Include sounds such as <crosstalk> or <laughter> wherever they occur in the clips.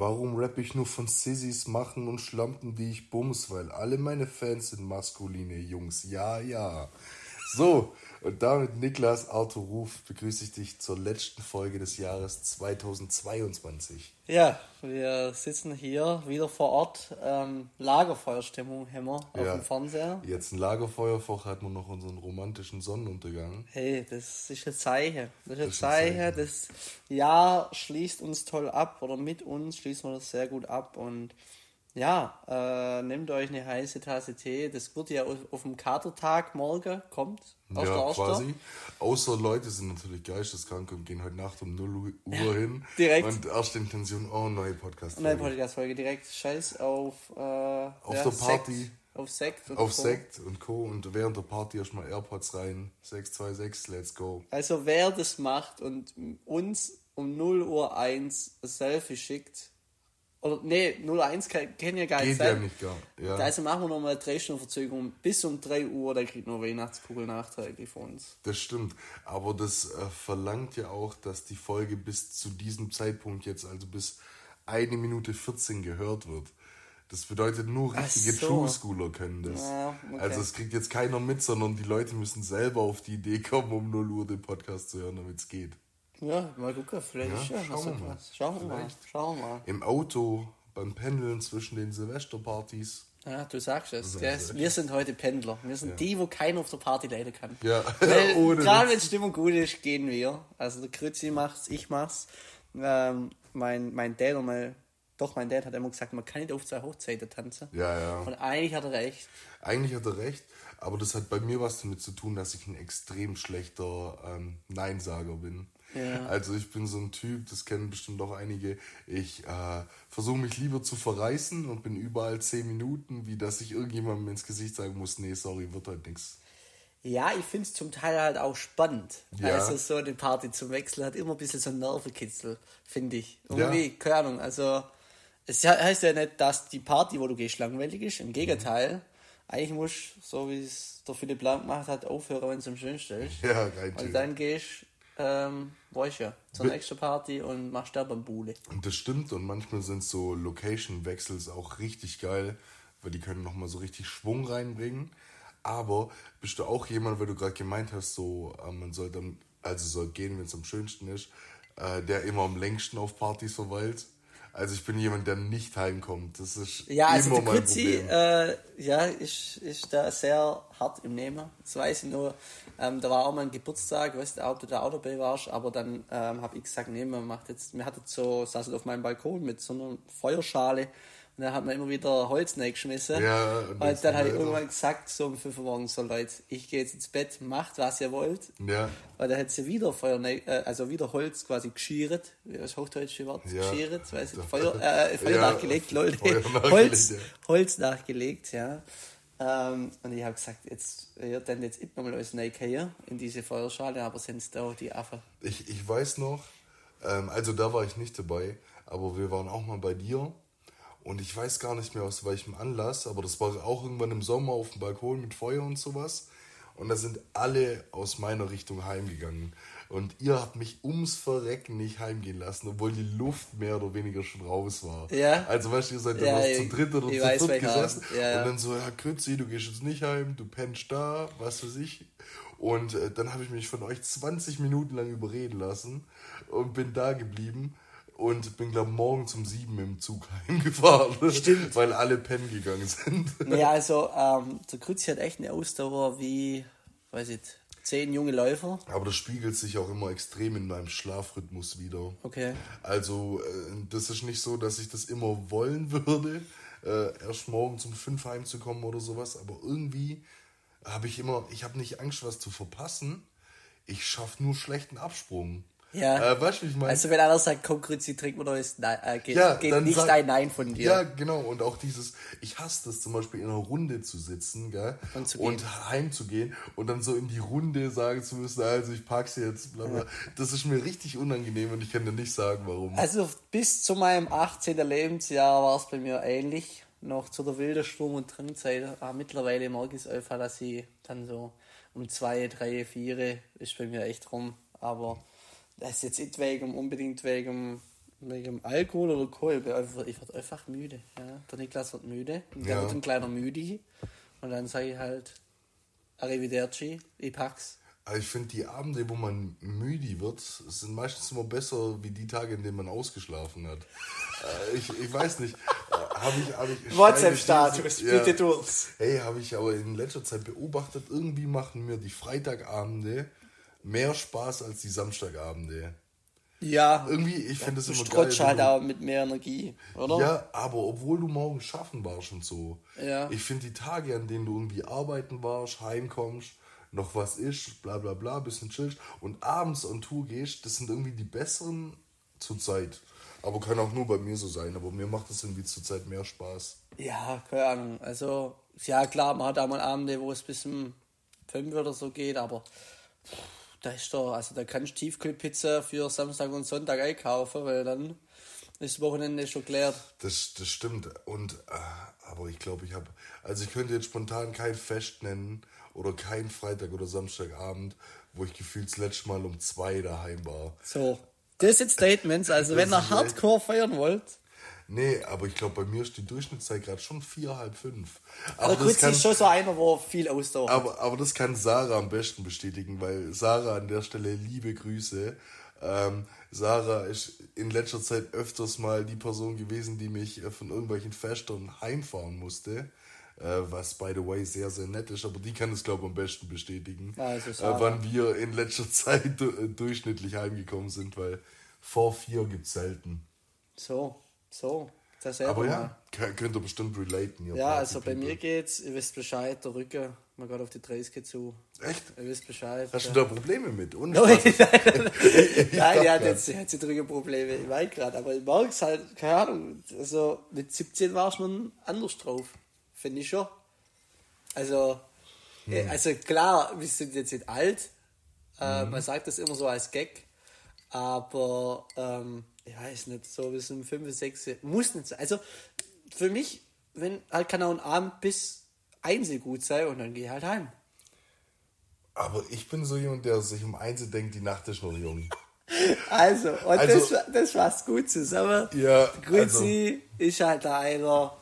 Warum rapp ich nur von Sissys machen und Schlampen, die ich bums? Weil alle meine Fans sind maskuline Jungs. Ja, ja. So, und damit, Niklas Arthur Ruf, begrüße ich dich zur letzten Folge des Jahres 2022. Ja, wir sitzen hier wieder vor Ort. Ähm, Lagerfeuerstimmung haben wir auf Ja. dem Fernseher. Jetzt ein Lagerfeuerfach hat man noch unseren romantischen Sonnenuntergang. Hey, das ist ein Zeichen. Das ist ein Das ist ein Zeichen. Das Jahr schließt uns toll ab oder mit uns schließen wir das sehr gut ab. Und ja, äh, nehmt euch eine heiße Tasse Tee. Das wird ja auf, auf dem Katertag morgen, kommt aus der ja, Oster. quasi. Außer Leute sind natürlich geisteskrank und gehen heute Nacht um 0 Uhr hin. direkt. Und erste Intention, oh, neue podcast Neue Podcast-Folge direkt Scheiß auf, äh, auf der Party. Sekt, auf Sekt. und Auf Co. Sekt und Co. Und während der Party erstmal AirPods rein. 626, let's go. Also wer das macht und uns um 0 Uhr 1 ein Selfie schickt, oder nee, 01 kann, kann ja gar nicht Geht ja nicht gar. Ja. Also machen wir nochmal drei Stunden Verzögerung bis um 3 Uhr, dann kriegt nur Weihnachtskugel nachträglich von uns. Das stimmt. Aber das äh, verlangt ja auch, dass die Folge bis zu diesem Zeitpunkt jetzt, also bis eine Minute 14 gehört wird. Das bedeutet, nur richtige so. True Schooler können das. Ja, okay. Also es kriegt jetzt keiner mit, sondern die Leute müssen selber auf die Idee kommen, um 0 Uhr den Podcast zu hören, damit es geht. Ja, mal gucken, vielleicht Ja, ist ja schauen wir mal. Schauen wir mal, schauen wir mal. Im Auto, beim Pendeln zwischen den Silvesterpartys. Ja, du sagst es. Es. wir sind heute Pendler. Wir sind Ja. die, wo keiner auf der Party leiden kann. Ja, <laughs> Weil, ohne gerade wenn Stimmung gut ist, gehen wir. Also der Krützi macht's, ich mach's. Ähm, mein, mein Dad und mein, doch mein Dad hat immer gesagt, man kann nicht auf zwei Hochzeiten tanzen. Ja, ja. Und eigentlich hat er recht. Eigentlich hat er recht, aber das hat bei mir was damit zu tun, dass ich ein extrem schlechter ähm, Neinsager bin. Ja. Also ich bin so ein Typ, das kennen bestimmt auch einige. Ich äh, versuche mich lieber zu verreißen und bin überall zehn Minuten, wie dass ich irgendjemandem ins Gesicht sagen muss, nee, sorry, wird halt nichts. Ja, ich find's zum Teil halt auch spannend. Ja. Also so eine Party zum Wechseln hat immer ein bisschen so einen Nervenkitzel, finde ich. Ja. Irgendwie, keine Ahnung, also es he- heißt ja nicht, dass die Party, wo du gehst, langweilig ist. Im Gegenteil. Eigentlich musst du, so wie es der Philipp Lang gemacht hat, aufhören, wenn es am schönsten ist. Ja, rein Und dann gehst ähm, ja, zur nächsten Party und machst da Bambule. Und das stimmt und manchmal sind so Location-Wechsels auch richtig geil, weil die können nochmal so richtig Schwung reinbringen. Aber bist du auch jemand, weil du gerade gemeint hast, so äh, man soll dann, also soll gehen, wenn es am schönsten ist, äh, der immer am längsten auf Partys verweilt. Also ich bin jemand, der nicht heimkommt. Das ist Ja, also immer der mein Kutzi, Problem. äh, ja, ist, ist da sehr hart im Nehmen. Das weiß ich nur. Ähm, da war auch mal ein Geburtstag, weißt du, ob du da auch dabei warst, aber dann ähm, habe ich gesagt, nee, man macht jetzt, wir hatten so, saßen auf meinem Balkon mit so einer Feuerschale und dann hat man immer wieder Holz reingeschmissen. Ja, und und, dann habe ich irgendwann gesagt, so um 5 Uhr morgens, so Leute, ich gehe jetzt ins Bett, macht was ihr wollt. ja, Weil da hat sie wieder Feuer, ne- äh, also wieder Holz quasi geschieret, wie das hochdeutsche Wort, Ja. geschieret, weiß ich, Da- Feuer, äh, Feuer <laughs> Ja, nachgelegt, Feuer <laughs> nachgelegt, Holz, ja. Holz nachgelegt, ja. Ähm, und ich habe gesagt, jetzt, ihr dann jetzt nicht nochmal alles reingehen in diese Feuerschale, aber sind es da die Affen. ich, ich weiß noch, ähm, also da war ich nicht dabei, aber wir waren auch mal bei dir. Und ich weiß gar nicht mehr aus welchem Anlass, aber das war auch irgendwann im Sommer auf dem Balkon mit Feuer und sowas. Und da sind alle aus meiner Richtung heimgegangen. Und ihr habt mich ums Verrecken nicht heimgehen lassen, obwohl die Luft mehr oder weniger schon raus war. Ja. Also weißt du, ihr seid Ja, dann noch ich- zu dritt oder zu weiß, viert gesessen. Ja, ja. Und dann so, ja Krützi, du gehst jetzt nicht heim, du pennst da, was weiß ich. Und äh, dann habe ich mich von euch 20 Minuten lang überreden lassen und bin da geblieben und bin, glaube morgens um sieben im Zug <laughs> heimgefahren. Stimmt. Weil alle pennen gegangen sind. Ja, also, ähm, der Krützi hat echt eine Ausdauer wie, weiß ich, zehn junge Läufer. Aber das spiegelt sich auch immer extrem in meinem Schlafrhythmus wieder. Okay. Also, äh, das ist nicht so, dass ich das immer wollen würde, äh, erst morgens um fünf heimzukommen oder sowas, aber irgendwie habe ich immer, ich habe nicht Angst, was zu verpassen. Ich schaffe nur schlechten Absprung. Ja. Äh, weißt du, wie ich meine? Also, wenn einer sagt, komm, Krützi, trink mal neues, Nein, äh, geht, ja, geht nicht sag- ein Nein von dir. Ja, genau. Und auch dieses, ich hasse das zum Beispiel in einer Runde zu sitzen, gell? Und zu und heimzugehen und dann so in die Runde sagen zu müssen, also ich pack's jetzt, bla bla. Das ist mir richtig unangenehm und ich kann dir nicht sagen, warum. Also bis zu meinem 18. Lebensjahr war es bei mir ähnlich. Noch zu der wilden Sturm- und Drangzeit. Aber mittlerweile mag ich es einfach, dass ich dann so um zwei, drei, vier ist bei mir echt rum. Aber das ist jetzt nicht wegen, unbedingt wegen wegen Alkohol oder Kohl. Ich werde einfach müde. Ja. Der Niklas wird müde. Und der Ja. wird ein kleiner Müdi. Und dann sage ich halt Arrivederci, ich pack's. Ich finde, die Abende, wo man müde wird, sind meistens immer besser wie die Tage, in denen man ausgeschlafen hat. <laughs> Äh, ich, ich weiß nicht. Äh, habe ich, hab ich <laughs> WhatsApp-Status, These- bitte du's. Hey, habe ich aber in letzter Zeit beobachtet, irgendwie machen mir die Freitagabende mehr Spaß als die Samstagabende. Ja, Irgendwie, ich finde es du immer geil. halt du- auch mit mehr Energie, oder? Ja, aber obwohl du morgen schaffen warst und so. Ja. Ich finde die Tage, an denen du irgendwie arbeiten warst, heimkommst, noch was isst, bla bla bla, bisschen chillst und abends on Tour gehst, das sind irgendwie die besseren zur Zeit. Aber kann auch nur bei mir so sein, aber mir macht das irgendwie zur Zeit mehr Spaß. Ja, keine Ahnung. Also, ja klar, man hat auch mal Abende, wo es bis um 5 oder so geht, aber da ist doch, also da kannst du Tiefkühlpizza für Samstag und Sonntag einkaufen, weil dann ist das Wochenende schon klärt. Das, das stimmt. Und, äh, aber ich glaube, ich habe, also ich könnte jetzt spontan kein Fest nennen oder kein Freitag oder Samstagabend, wo ich gefühlt das letzte Mal um zwei daheim war. So, das sind Statements, also wenn ihr Hardcore feiern wollt, Nee, aber ich glaube, bei mir ist die Durchschnittszeit gerade schon vier, halb fünf. aber das Kutzi kann, ist schon so einer, wo viel Ausdauer aber, aber das kann Sarah am besten bestätigen, weil Sarah an der Stelle liebe Grüße. Ähm, Sarah ist in letzter Zeit öfters mal die Person gewesen, die mich äh, von irgendwelchen Festern heimfahren musste. Äh, was, by the way, sehr, sehr nett ist. Aber die kann es, glaube ich, am besten bestätigen. Also äh, wann wir in letzter <laughs> Zeit äh, durchschnittlich heimgekommen sind, weil vor vier gibt es selten. So, so. Das ist Aber ja, kö- könnt ihr bestimmt relaten. Ja, Party also bei People. mir geht's, ihr wisst Bescheid, der Rücken, man geht auf die 30 zu. Echt? Ihr wisst Bescheid. Hast ja. du da Probleme mit? Und <laughs> Nein, nein, <laughs> nein, grad. jetzt hat sie drüber Probleme, ich weiß gerade, aber ich mag es halt, keine Ahnung, also mit 17 war ich noch anders drauf, finde ich schon. Also, äh, Hm. also klar, wir sind jetzt nicht alt, äh, man sagt das immer so als Gag, aber ähm, ich weiß nicht, so bis um 5, 6, muss nicht sein. Also für mich, wenn halt kann auch ein Abend bis 1 gut sein und dann gehe ich halt heim. Aber ich bin so jemand, der sich um eins denkt, die Nacht ist noch jung. <laughs> Also, und Also- das, das fasst gut zusammen. Ja, Grüezi ist halt da einer.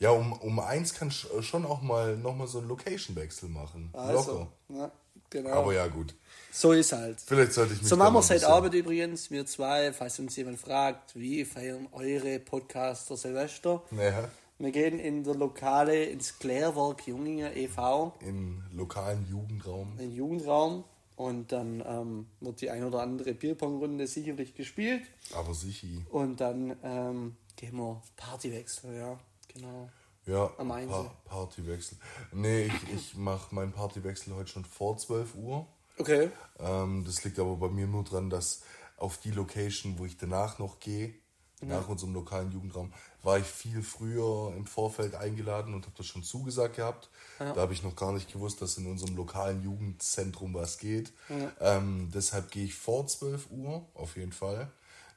Ja, um, um eins kann ich schon auch mal nochmal so einen Location-Wechsel machen. Also, Locker. ja, genau. Aber ja, gut. So ist halt. Vielleicht sollte ich mich So machen wir seit bisschen- Arbeit übrigens, wir zwei, falls uns jemand fragt, wie feiern eure Podcaster Silvester? Ja, Wir gehen in der Lokale ins Klärwerk Junginger e.V. im lokalen Jugendraum. in den Jugendraum und dann ähm, wird die ein oder andere Bierpongrunde sicherlich gespielt Aber sichi. und dann ähm, gehen wir Partywechsel, ja, genau. Ja, Am pa Partywechsel. Nee, ich, ich mache meinen Partywechsel heute schon vor 12 Uhr. Okay. Ähm, das liegt aber bei mir nur dran, dass auf die Location, wo ich danach noch gehe, nach unserem lokalen Jugendraum, war ich viel früher im Vorfeld eingeladen und habe das schon zugesagt gehabt. Da habe ich noch gar nicht gewusst, dass in unserem lokalen Jugendzentrum was geht. Ähm, deshalb gehe ich vor 12 Uhr, auf jeden Fall.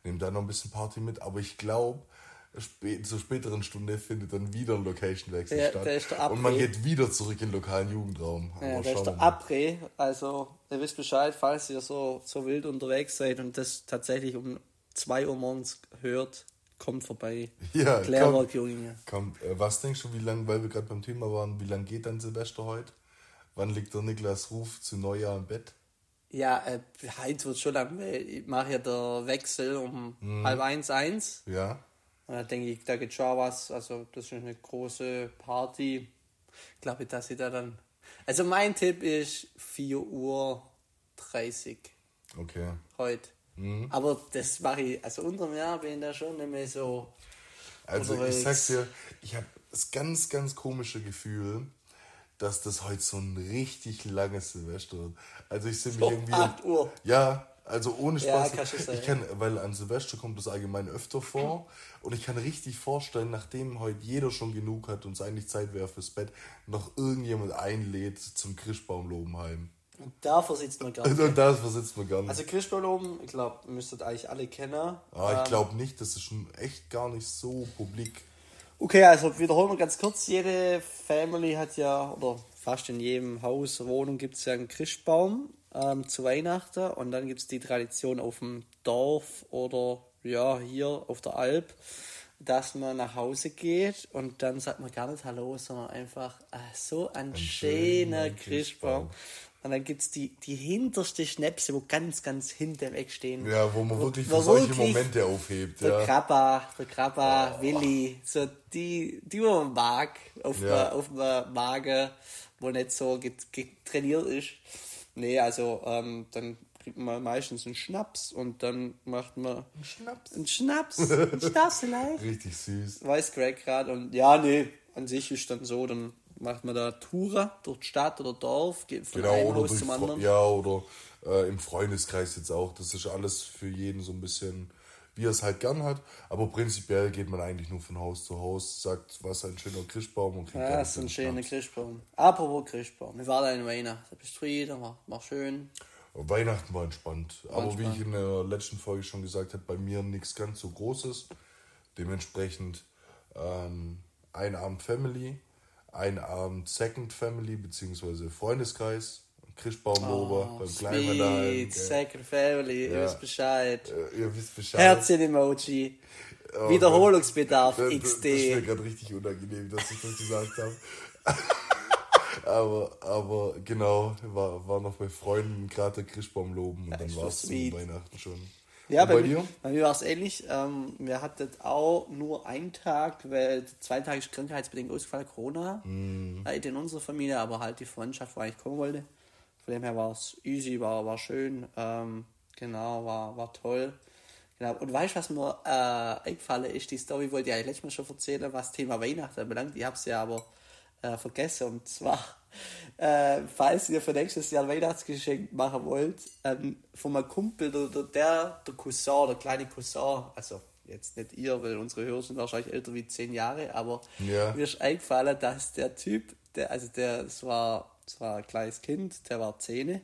Nehme da noch ein bisschen Party mit, aber ich glaube, spä zur späteren Stunde findet dann wieder ein Location-Wechsel Der- statt. und man geht wieder zurück in den lokalen Jugendraum. Ja, Aber da ist der. Après, also ihr wisst Bescheid, falls ihr so, so wild unterwegs seid und das tatsächlich um 2 Uhr morgens hört, kommt vorbei. <laughs> Ja, Klärwerk komm. Junginger. Komm, äh, was denkst du, wie lange, weil wir gerade beim Thema waren, wie lange geht dann Silvester heute? Wann liegt der Niklas Ruf zu Neujahr im Bett? Ja, äh, heute wird schon lang, ich mache ja der Wechsel um Mhm. halb eins, eins. Ja? Und da denke ich, da geht schon was. Also, das ist eine große Party. Ich glaube, dass ich da dann. Also, mein Tipp ist 4 Uhr 30 Okay. heute. Mhm. Aber das mache ich, also unter dem Jahr bin ich da schon nicht mehr so. Also Unterwegs. ich sag's dir, ich habe das ganz, ganz komische Gefühl, dass das heute so ein richtig langes Silvester wird. Also ich sehe mich So, irgendwie... 8 Uhr. Ja, also ohne Ja, Spaß. sein. ich kann, weil an Silvester kommt das allgemein öfter vor und ich kann richtig vorstellen, nachdem heute jeder schon genug hat und es eigentlich Zeit wäre fürs Bett, noch irgendjemand einlädt zum Christbaumlobenheim. Und davor sitzt man gar <laughs> nicht. Und das besitzt man gar nicht. Also Christbaum oben, ich glaube, müsstet eigentlich alle kennen. Ah, ich Ähm, glaube nicht, das ist schon echt gar nicht so publik. Okay, also wiederholen wir ganz kurz. Jede Family hat ja, oder fast in jedem Haus, Wohnung gibt es ja einen Christbaum ähm, zu Weihnachten. Und dann gibt es die Tradition auf dem Dorf oder ja, hier auf der Alp, dass man nach Hause geht und dann sagt man gar nicht Hallo, sondern einfach ah, so ein, schöner schöner Christbaum. Und dann gibt es die, die hinterste Schnäpse, wo ganz, ganz hinten weg stehen. Ja, wo man wirklich wo für solche wirklich Momente aufhebt. Der Ja. Krabba, der Krabba, Willi, so die, die man mag, auf, Ja. auf der Magen, wo nicht so get- getrainiert ist. Nee, also ähm, dann kriegt man meistens einen Schnaps und dann macht man Schnaps. einen Schnaps, einen Schnaps <laughs> vielleicht. Richtig süß. Weiß Greg gerade und ja, nee, an sich ist dann so, dann macht man da Touren durch die Stadt oder Dorf, geht von Genau, einem oder, Haus durch zum anderen. ja, oder äh, im Freundeskreis jetzt auch. Das ist alles für jeden so ein bisschen, wie er es halt gern hat. Aber prinzipiell geht man eigentlich nur von Haus zu Haus, sagt, was ein schöner Christbaum und kriegt Ja, ist ein schöner. Christbaum. Apropos Christbaum, wir waren in Weihnachten. Da bist du wieder, war, war schön. Weihnachten war entspannt. Aber wie entspannt. ich in der letzten Folge schon gesagt habe, bei mir nichts ganz so Großes. Dementsprechend ähm, ein Abend Family, ein Abend Second Family, beziehungsweise Freundeskreis, Beim daheim. Oh, Sweet, gell. Second Family, ihr Ja. wisst Bescheid. Äh, ihr wisst Bescheid. Herzchen-Emoji. Oh, Wiederholungsbedarf, Das, das, das ist mir XD. gerade richtig unangenehm, dass ich das gesagt habe. <laughs> aber, aber genau, war, war noch bei Freunden gerade der Christbaum loben und dann ist war es zu. Weihnachten schon. Ja, bei, bei mir, dir? bei mir war es ähnlich. Ähm, wir hatten auch nur einen Tag, weil zwei Tage ist krankheitsbedingt ausgefallen, Corona. Mhm. Halt in unserer Familie, aber halt die Freundschaft, wo ich kommen wollte. Von dem her war es easy, war, war schön. Ähm, genau, war, war toll. Genau. Und weißt du, was mir äh, eingefallen ist? Die Story wollte ich eigentlich letztes Mal schon erzählen, was Thema Weihnachten anbelangt. Ich habe es ja aber äh, vergessen. Und zwar, <laughs> äh, falls ihr für nächstes Jahr ein Weihnachtsgeschenk machen wollt, ähm, von meinem Kumpel, der, der, der, der Cousin, der kleine Cousin, also jetzt nicht ihr, weil unsere Hörer sind wahrscheinlich älter wie zehn Jahre, aber Ja. mir ist eingefallen, dass der Typ, der, also der, es war, es war ein kleines Kind, der war Zähne.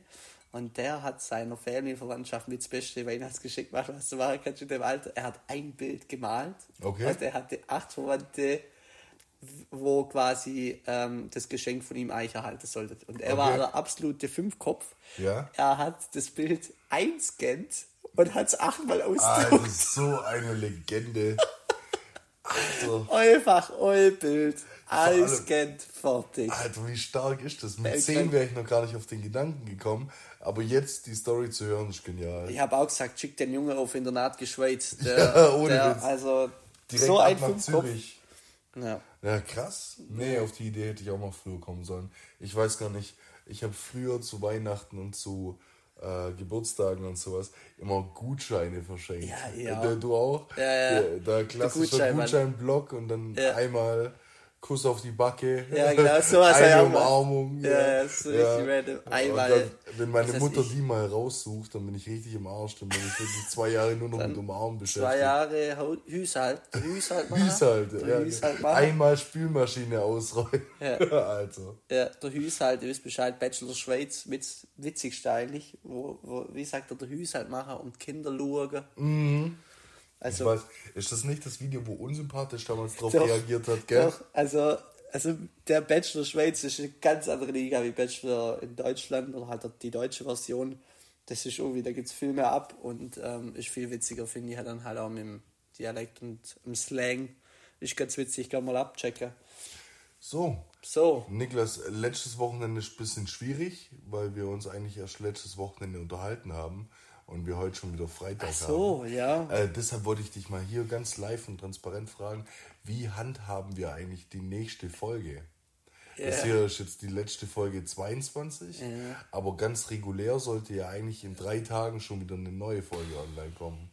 Und der hat seiner Familienverwandtschaft mit das beste Weihnachtsgeschenk gemacht, was du machen kannst in dem Alter. Er hat ein Bild gemalt. Okay. Und er hatte acht Verwandte, wo quasi ähm, das Geschenk von ihm eigentlich erhalten sollte. Und er war Okay. der absolute Fünfkopf. Ja. Er hat das Bild einscannt und hat es achtmal Ah, das ausgedruckt. ist so eine Legende. <laughs> Alter, Einfach euer Bild. allem- Einscannt, fertig. Alter, wie stark ist das? Mit Äh, 10 krank. wäre ich noch gar nicht auf den Gedanken gekommen, aber jetzt die Story zu hören, ist genial. Ich habe auch gesagt, schick den Junge auf Internat geschweizt. <laughs> Der, Ja, ohne der, Witz. Also Direkt so ein Fünfkopf. Ja. Ja, krass. Nee, auf die Idee hätte ich auch mal früher kommen sollen. Ich weiß gar nicht, ich habe früher zu Weihnachten und zu äh, Geburtstagen und sowas immer Gutscheine verschenkt. Ja, ja. Du, du auch? Ja, ja. Der, der klassische Gutschein. Gutscheinblock und dann einmal Kuss auf die Backe. Ja, genau, sowas <laughs> Eine ja. Umarmung. Ja, ja, so richtig random. Und Einmal, Dann, wenn meine Mutter ich. die mal raussucht, dann bin ich richtig im Arsch. Dann bin ich wirklich zwei Jahre nur noch mit Umarmen beschäftigt. Zwei Jahre. Der Haushalt machen. Haushalt, Der ja. Haushalt machen. Einmal Spülmaschine ausräumen. Ja. <laughs> also. Ja, der Haushalt, ihr wisst Bescheid, Bachelor Schweiz, witz, witzigste eigentlich. Wo, wo, wie sagt er, der Haushalt machen und Kinder schauen. Ich Also, weiß, ist das nicht das Video, wo unsympathisch damals drauf Doch, reagiert hat, gell? Doch, also, also der Bachelor Schweiz ist eine ganz andere Liga wie Bachelor in Deutschland oder halt die deutsche Version. Das ist irgendwie, da gibt es viel mehr ab und ähm, ist viel witziger, finde ich, halt dann halt auch mit dem Dialekt und im Slang. Ist ganz witzig, ich kann mal abchecken. So, So, Niklas, letztes Wochenende ist ein bisschen schwierig, weil wir uns eigentlich erst letztes Wochenende unterhalten haben und wir heute schon wieder Freitag Ach so, haben. ja. Äh, deshalb wollte ich dich mal hier ganz live und transparent fragen, wie handhaben wir eigentlich die nächste Folge? Das Ja. hier ist jetzt die letzte Folge 22, aber ganz regulär sollte ja eigentlich in drei Tagen schon wieder eine neue Folge online kommen.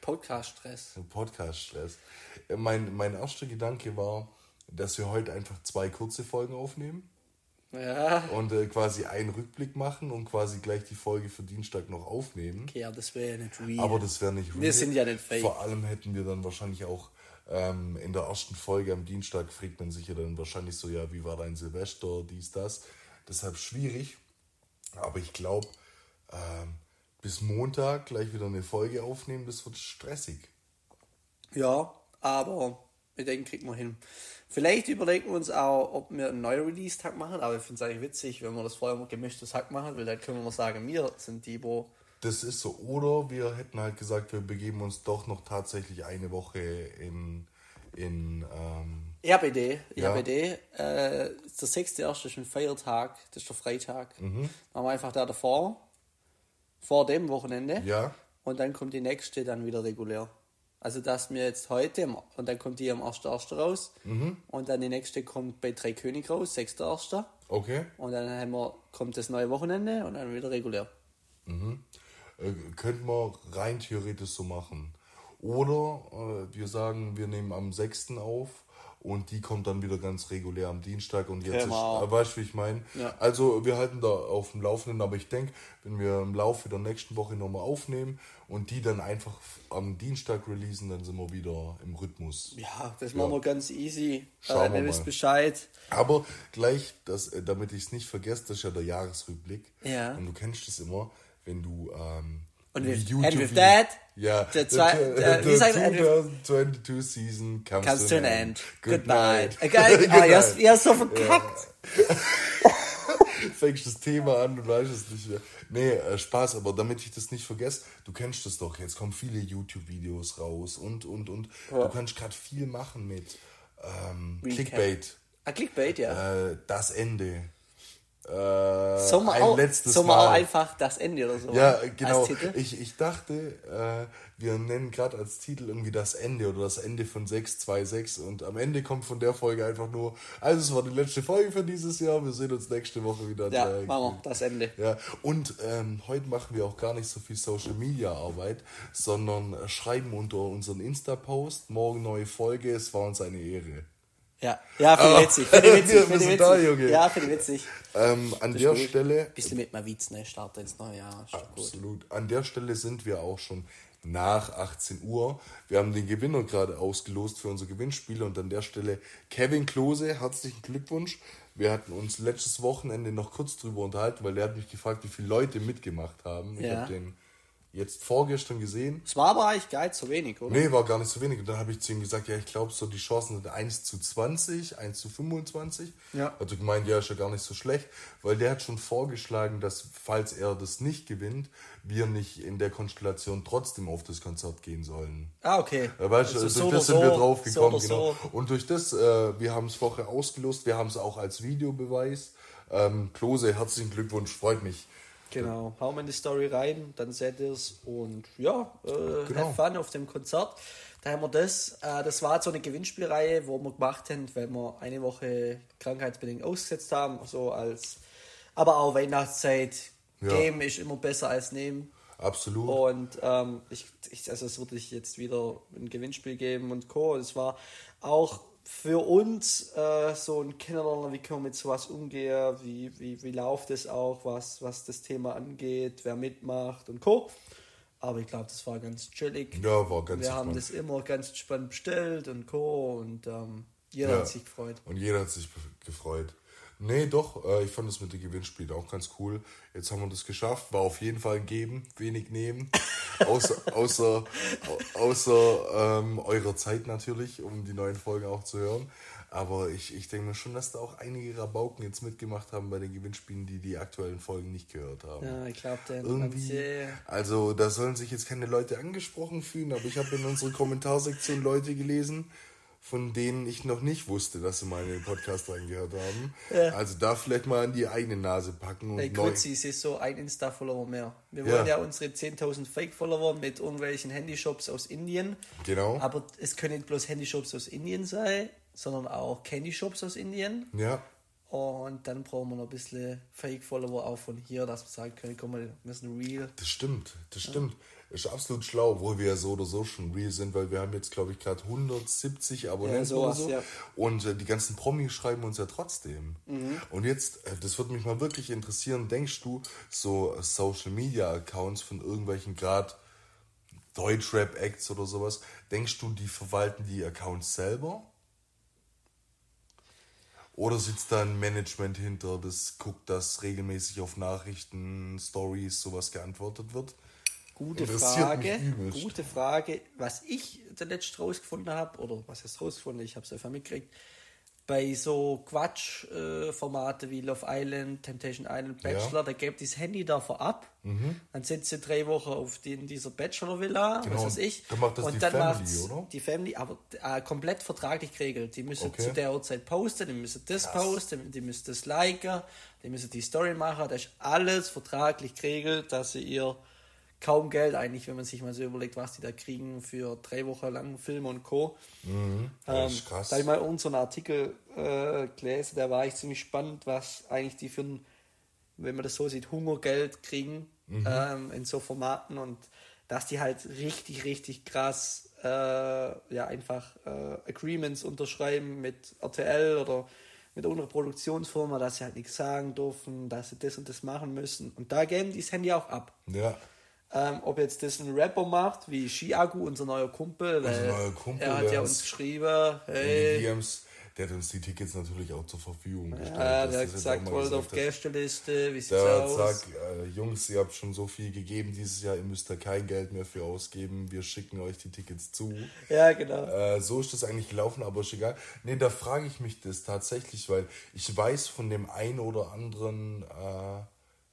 Podcast-Stress. Podcast-Stress. Äh, Mein, mein erster Gedanke war, dass wir heute einfach zwei kurze Folgen aufnehmen Ja, und äh, quasi einen Rückblick machen und quasi gleich die Folge für Dienstag noch aufnehmen. okay, aber das wäre ja nicht real. Aber das wäre nicht Wir sind ja nicht fake. Vor allem hätten wir dann wahrscheinlich auch ähm, in der ersten Folge am Dienstag fragt man sich ja dann wahrscheinlich so, ja, wie war dein Silvester, dies, das. Deshalb schwierig. Aber ich glaube, ähm, bis Montag gleich wieder eine Folge aufnehmen, das wird stressig. Ja, aber ich denke, kriegt man hin. Vielleicht überlegen wir uns auch, ob wir einen neuen Release-Tag machen, aber ich finde es eigentlich witzig, wenn wir das vorher mal gemischtes Hack machen, weil dann können wir mal sagen, wir sind die, wo das ist so. Oder wir hätten halt gesagt, wir begeben uns doch noch tatsächlich eine Woche in, in ähm. Ich Ja. Idee. Äh, der 6.1. ist ein Feiertag, das ist der Freitag. Mhm. Machen wir einfach da davor, vor dem Wochenende. ja, Und dann kommt die nächste dann wieder regulär. Also dass wir jetzt heute und dann kommt die am 1.1. raus. Mhm. Und dann die nächste kommt bei Drei König raus, 6.1. okay. Und dann haben wir, kommt das neue Wochenende und dann wieder regulär. Äh, könnten wir rein theoretisch so machen. Oder äh, wir sagen, wir nehmen am 6. auf und die kommt dann wieder ganz regulär am Dienstag und jetzt Genau. ist, äh, weißt du, wie ich meine? Ja. Also wir halten da auf dem Laufenden, aber ich denke, wenn wir im Laufe der nächsten Woche nochmal aufnehmen und die dann einfach am Dienstag releasen, dann sind wir wieder im Rhythmus. Ja, das machen wir ganz easy. Schauen äh, wir ihr wisst. Bescheid. Aber gleich, das, äh, damit ich es nicht vergesse, das ist ja der Jahresrückblick. Ja. Und du kennst es immer, wenn du ähm, Und with- YouTube and with that, ja, the- the and with- 2022 Season comes, Comes to an end. Good Goodbye. night. Geil. <laughs> Good Ah, ihr night. hast, ihr hast so verkackt. <laughs> Fängst das Thema an und weißt es nicht mehr. Nee, äh, Spaß, aber damit ich das nicht vergesse, du kennst das doch, jetzt kommen viele YouTube-Videos raus und, und, und. Du kannst gerade viel machen mit ähm. Clickbait, Ah, Clickbait, ja. äh, das Ende. Äh, man ein auch, letztes man Mal. auch einfach das Ende oder so Ja, genau. Ich, ich dachte, äh, wir nennen gerade als Titel irgendwie das Ende oder das Ende von 626 und am Ende kommt von der Folge einfach nur, also es war die letzte Folge für dieses Jahr, wir sehen uns nächste Woche wieder. Ja, machen wir das Ende. Ja, und ähm, heute machen wir auch gar nicht so viel Social Media Arbeit, sondern schreiben unter unseren Insta-Post, morgen neue Folge, es war uns eine Ehre. Ja, ja finde Ah, ich witzig. Finde ich <laughs> witzig. wir Finde ich witzig. Junge. Ja, finde ich witzig. Ähm, an der gut. Stelle Bisschen mit mal Witz, ne? Starten ins neue Jahr. Doch gut. Absolut. An der Stelle sind wir auch schon nach 18 Uhr. Wir haben den Gewinner gerade ausgelost für unser Gewinnspiel und an der Stelle Kevin Klose, herzlichen Glückwunsch. Wir hatten uns letztes Wochenende noch kurz drüber unterhalten, weil er hat mich gefragt, wie viele Leute mitgemacht haben. Ich Ja. habe den jetzt vorgestern gesehen. Es war aber eigentlich gar nicht so wenig, oder? Nee, war gar nicht so wenig. Und dann habe ich zu ihm gesagt, ja, ich glaube, so die Chancen sind 1 zu 20, 1 zu 25. Ja. Hat er gemeint, ja, ist ja gar nicht so schlecht, weil der hat schon vorgeschlagen, dass, falls er das nicht gewinnt, wir nicht in der Konstellation trotzdem auf das Konzert gehen sollen. Ah, okay. Weißt du, Also durch so das oder sind wir so, drauf so gekommen, genau. so. Und durch das, äh, wir haben es vorher ausgelost, wir haben es auch als Videobeweis. Ähm, Klose, herzlichen Glückwunsch, freut mich. Genau, hauen wir in die Story rein, dann seht ihr es und ja, äh, Genau. have fun auf dem Konzert. Da haben wir das. Äh, das war so eine Gewinnspielreihe, wo wir gemacht haben, weil wir eine Woche krankheitsbedingt ausgesetzt haben, so als, aber auch Weihnachtszeit. Ja. Game ist immer besser als nehmen. Absolut. Und ähm, ich, ich, also es würde ich jetzt wieder ein Gewinnspiel geben und Co. Es war auch für uns äh, so ein Kennenlernen, wie können wir mit sowas umgehen, wie, wie, wie läuft es auch, was, was das Thema angeht, wer mitmacht und Co. Aber ich glaube, das war ganz chillig. Ja, war ganz Wir haben entspannt. das immer ganz spannend bestellt und Co. Und ähm, jeder Ja. hat sich gefreut. Und jeder hat sich gefreut. Nee, doch, äh, ich fand das mit den Gewinnspielen auch ganz cool. Jetzt haben wir das geschafft. War auf jeden Fall ein Geben, wenig Nehmen. <laughs> außer außer, au- außer ähm, eurer Zeit natürlich, um die neuen Folgen auch zu hören. Aber ich, ich denke mir schon, dass da auch einige Rabauken jetzt mitgemacht haben bei den Gewinnspielen, die die aktuellen Folgen nicht gehört haben. Ja, ich glaube, der Irgendwie, also da sollen sich jetzt keine Leute angesprochen fühlen, aber ich habe in unserer Kommentarsektion Leute gelesen, von denen ich noch nicht wusste, dass sie mal in den Podcast <laughs> reingehört haben. Also da vielleicht mal an die eigene Nase packen und Hey. Kutzi, es ist so ein Insta-Follower mehr. Wir Ja. wollen ja unsere 10.000 Fake-Follower mit irgendwelchen Handyshops aus Indien. Genau. Aber es können nicht bloß Handyshops aus Indien sein, sondern auch Candy-Shops aus Indien. Ja, Und dann brauchen wir noch ein bisschen Fake-Follower auch von hier, dass wir sagen können, komm mal, wir sind real. das stimmt, das stimmt. Ist absolut schlau, obwohl wir ja so oder so schon real sind, weil wir haben jetzt, glaube ich, gerade 170 Abonnenten sowas, oder so. ja. Und äh, die ganzen Promis schreiben uns ja trotzdem. Mhm. Und jetzt, äh, das würde mich mal wirklich interessieren, denkst du, so äh, Social Media Accounts von irgendwelchen gerade Deutschrap-Acts oder sowas, denkst du, die verwalten die Accounts selber? Oder sitzt da ein Management hinter, das guckt, dass regelmäßig auf Nachrichten, Stories, sowas geantwortet wird? Gute Frage. Gute Frage. Was ich zuletzt rausgefunden habe, oder was heißt rausgefunden, ich habe es einfach mitgekriegt, bei so Quatsch-Formate wie Love Island, Temptation Island, Bachelor, da gibt das Handy da vorab. Dann sind sie drei Wochen auf die, in dieser Bachelor-Villa, Genau, was weiß ich. dann macht das und die dann Family, oder? Die Family, aber äh, komplett vertraglich geregelt. Die müssen Okay. zu der Uhrzeit posten, die müssen das posten, die müssen das liken, die müssen die Story machen. Das ist alles vertraglich geregelt, dass sie ihr kaum Geld eigentlich, wenn man sich mal so überlegt, was die da kriegen für drei Wochen lang Film und Co. Das Ähm, ist krass. Da habe ich mal unseren Artikel äh, gelesen, der war echt ziemlich spannend, was eigentlich die für ein, wenn man das so sieht, Hungergeld kriegen Mhm. ähm, in so Formaten und dass die halt richtig, richtig krass äh, ja einfach äh, Agreements unterschreiben mit RTL oder mit irgendeiner Produktionsfirma, dass sie halt nichts sagen dürfen, dass sie das und das machen müssen. Und da geben die das Handy auch ab. Ja. Ähm, ob jetzt das ein Rapper macht, wie Shiagu, unser neuer Kumpel, weil neuer Kumpel, er hat der ja uns- geschrieben, hey, DMs, der hat uns die Tickets natürlich auch zur Verfügung gestellt. ja, der hat gesagt, wollt auf. Gästeliste, wie sieht's Der aus? sagt, äh, Jungs, ihr habt schon so viel gegeben dieses Jahr, ihr müsst da kein Geld mehr für ausgeben, wir schicken euch die Tickets zu. Ja, genau. Äh, so ist das eigentlich gelaufen, aber ist egal. Nee, da frage ich mich das tatsächlich, weil ich weiß von dem einen oder anderen äh,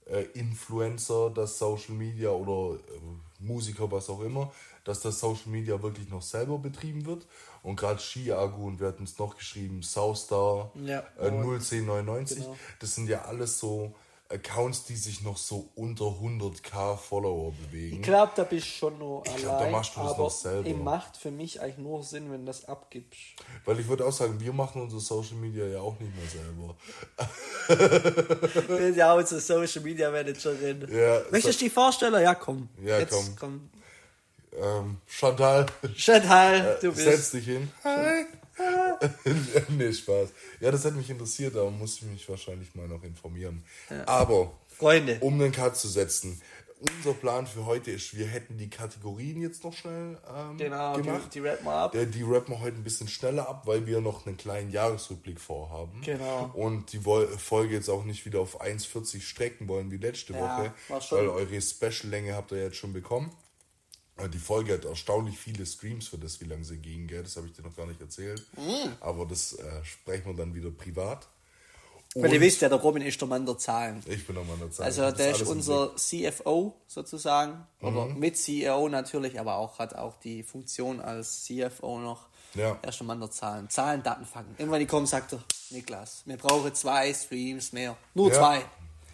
äh, Influencer, dass Social Media oder äh, Musiker, was auch immer, dass das Social Media wirklich noch selber betrieben wird. Und gerade Skiagu und wir hatten es noch geschrieben, Soustar, Ja. äh, 01099, Genau. das sind ja alles so Accounts, die sich noch so unter 100k Follower bewegen. Ich glaube, da bist du schon noch Ich allein, glaub, da machst du das noch selber. es macht für mich eigentlich nur Sinn, wenn du das abgibst. Weil ich würde auch sagen, wir machen unser Social Media ja auch nicht mehr selber. Wir sind ja auch unsere Social Media Managerin. Ja, Möchtest du die vorstellen? Ja, komm. Ja, Jetzt, komm. komm. Ähm, Chantal, Chantal, du bist. setz dich hin. Hi. <laughs> nee, Spaß. Ja, das hat mich interessiert, aber muss ich mich wahrscheinlich mal noch informieren. Aber, Freunde. um den Cut zu setzen, unser Plan für heute ist, wir hätten die Kategorien jetzt noch schnell ähm, Genau, die, gemacht. die rappen wir ab. Äh, Die rappen wir heute ein bisschen schneller ab, weil wir noch einen kleinen Jahresrückblick vorhaben. Genau. Und die Folge jetzt auch nicht wieder auf 1,40 strecken wollen wie letzte Ja, Woche, war schon- weil eure Special-Länge habt ihr jetzt schon bekommen. Äh, Die Folge hat erstaunlich viele Streams für das, wie lange sie ging, gell? Das habe ich dir noch gar nicht erzählt. Mm. Aber das äh, sprechen wir dann wieder privat. Weil ihr Und- wisst ja, der Robin ist der Mann der Zahlen. Ich bin nochmal an der Zeit. Also der ist unser CFO sozusagen. Oder Mhm. mit CEO natürlich, aber auch hat auch die Funktion als CFO noch. Ja. Er ist der Mann der Zahlen. Zahlen, Daten, Fakten. Immer wenn die kommen, sagt er, Niklas, wir brauchen zwei Streams mehr. Nur Ja. zwei.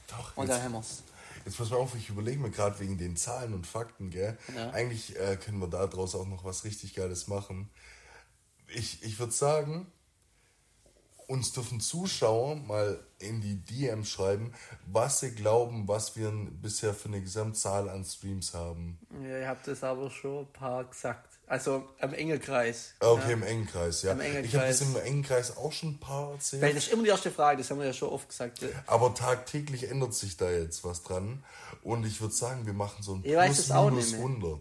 Doch, Und dann haben wir's. Jetzt pass mal auf, ich überlege mir gerade wegen den Zahlen und Fakten, gell? Ja. Eigentlich äh, können wir daraus auch noch was richtig Geiles machen. Ich, ich würde sagen, uns dürfen Zuschauer mal in die DM schreiben, was sie glauben, was wir bisher für eine Gesamtzahl an Streams haben. Ja, ihr habt das aber schon ein paar gesagt. Also am Engelkreis. Ah, Okay, Ja. im engen Kreis, ja. Im engen ich habe das im engen Kreis auch schon ein paar erzählt. Weil das ist immer die erste Frage, das haben wir ja schon oft gesagt. Aber tagtäglich ändert sich da jetzt was dran. Und ich würde sagen, wir machen so ein Ich es nicht mehr. 100.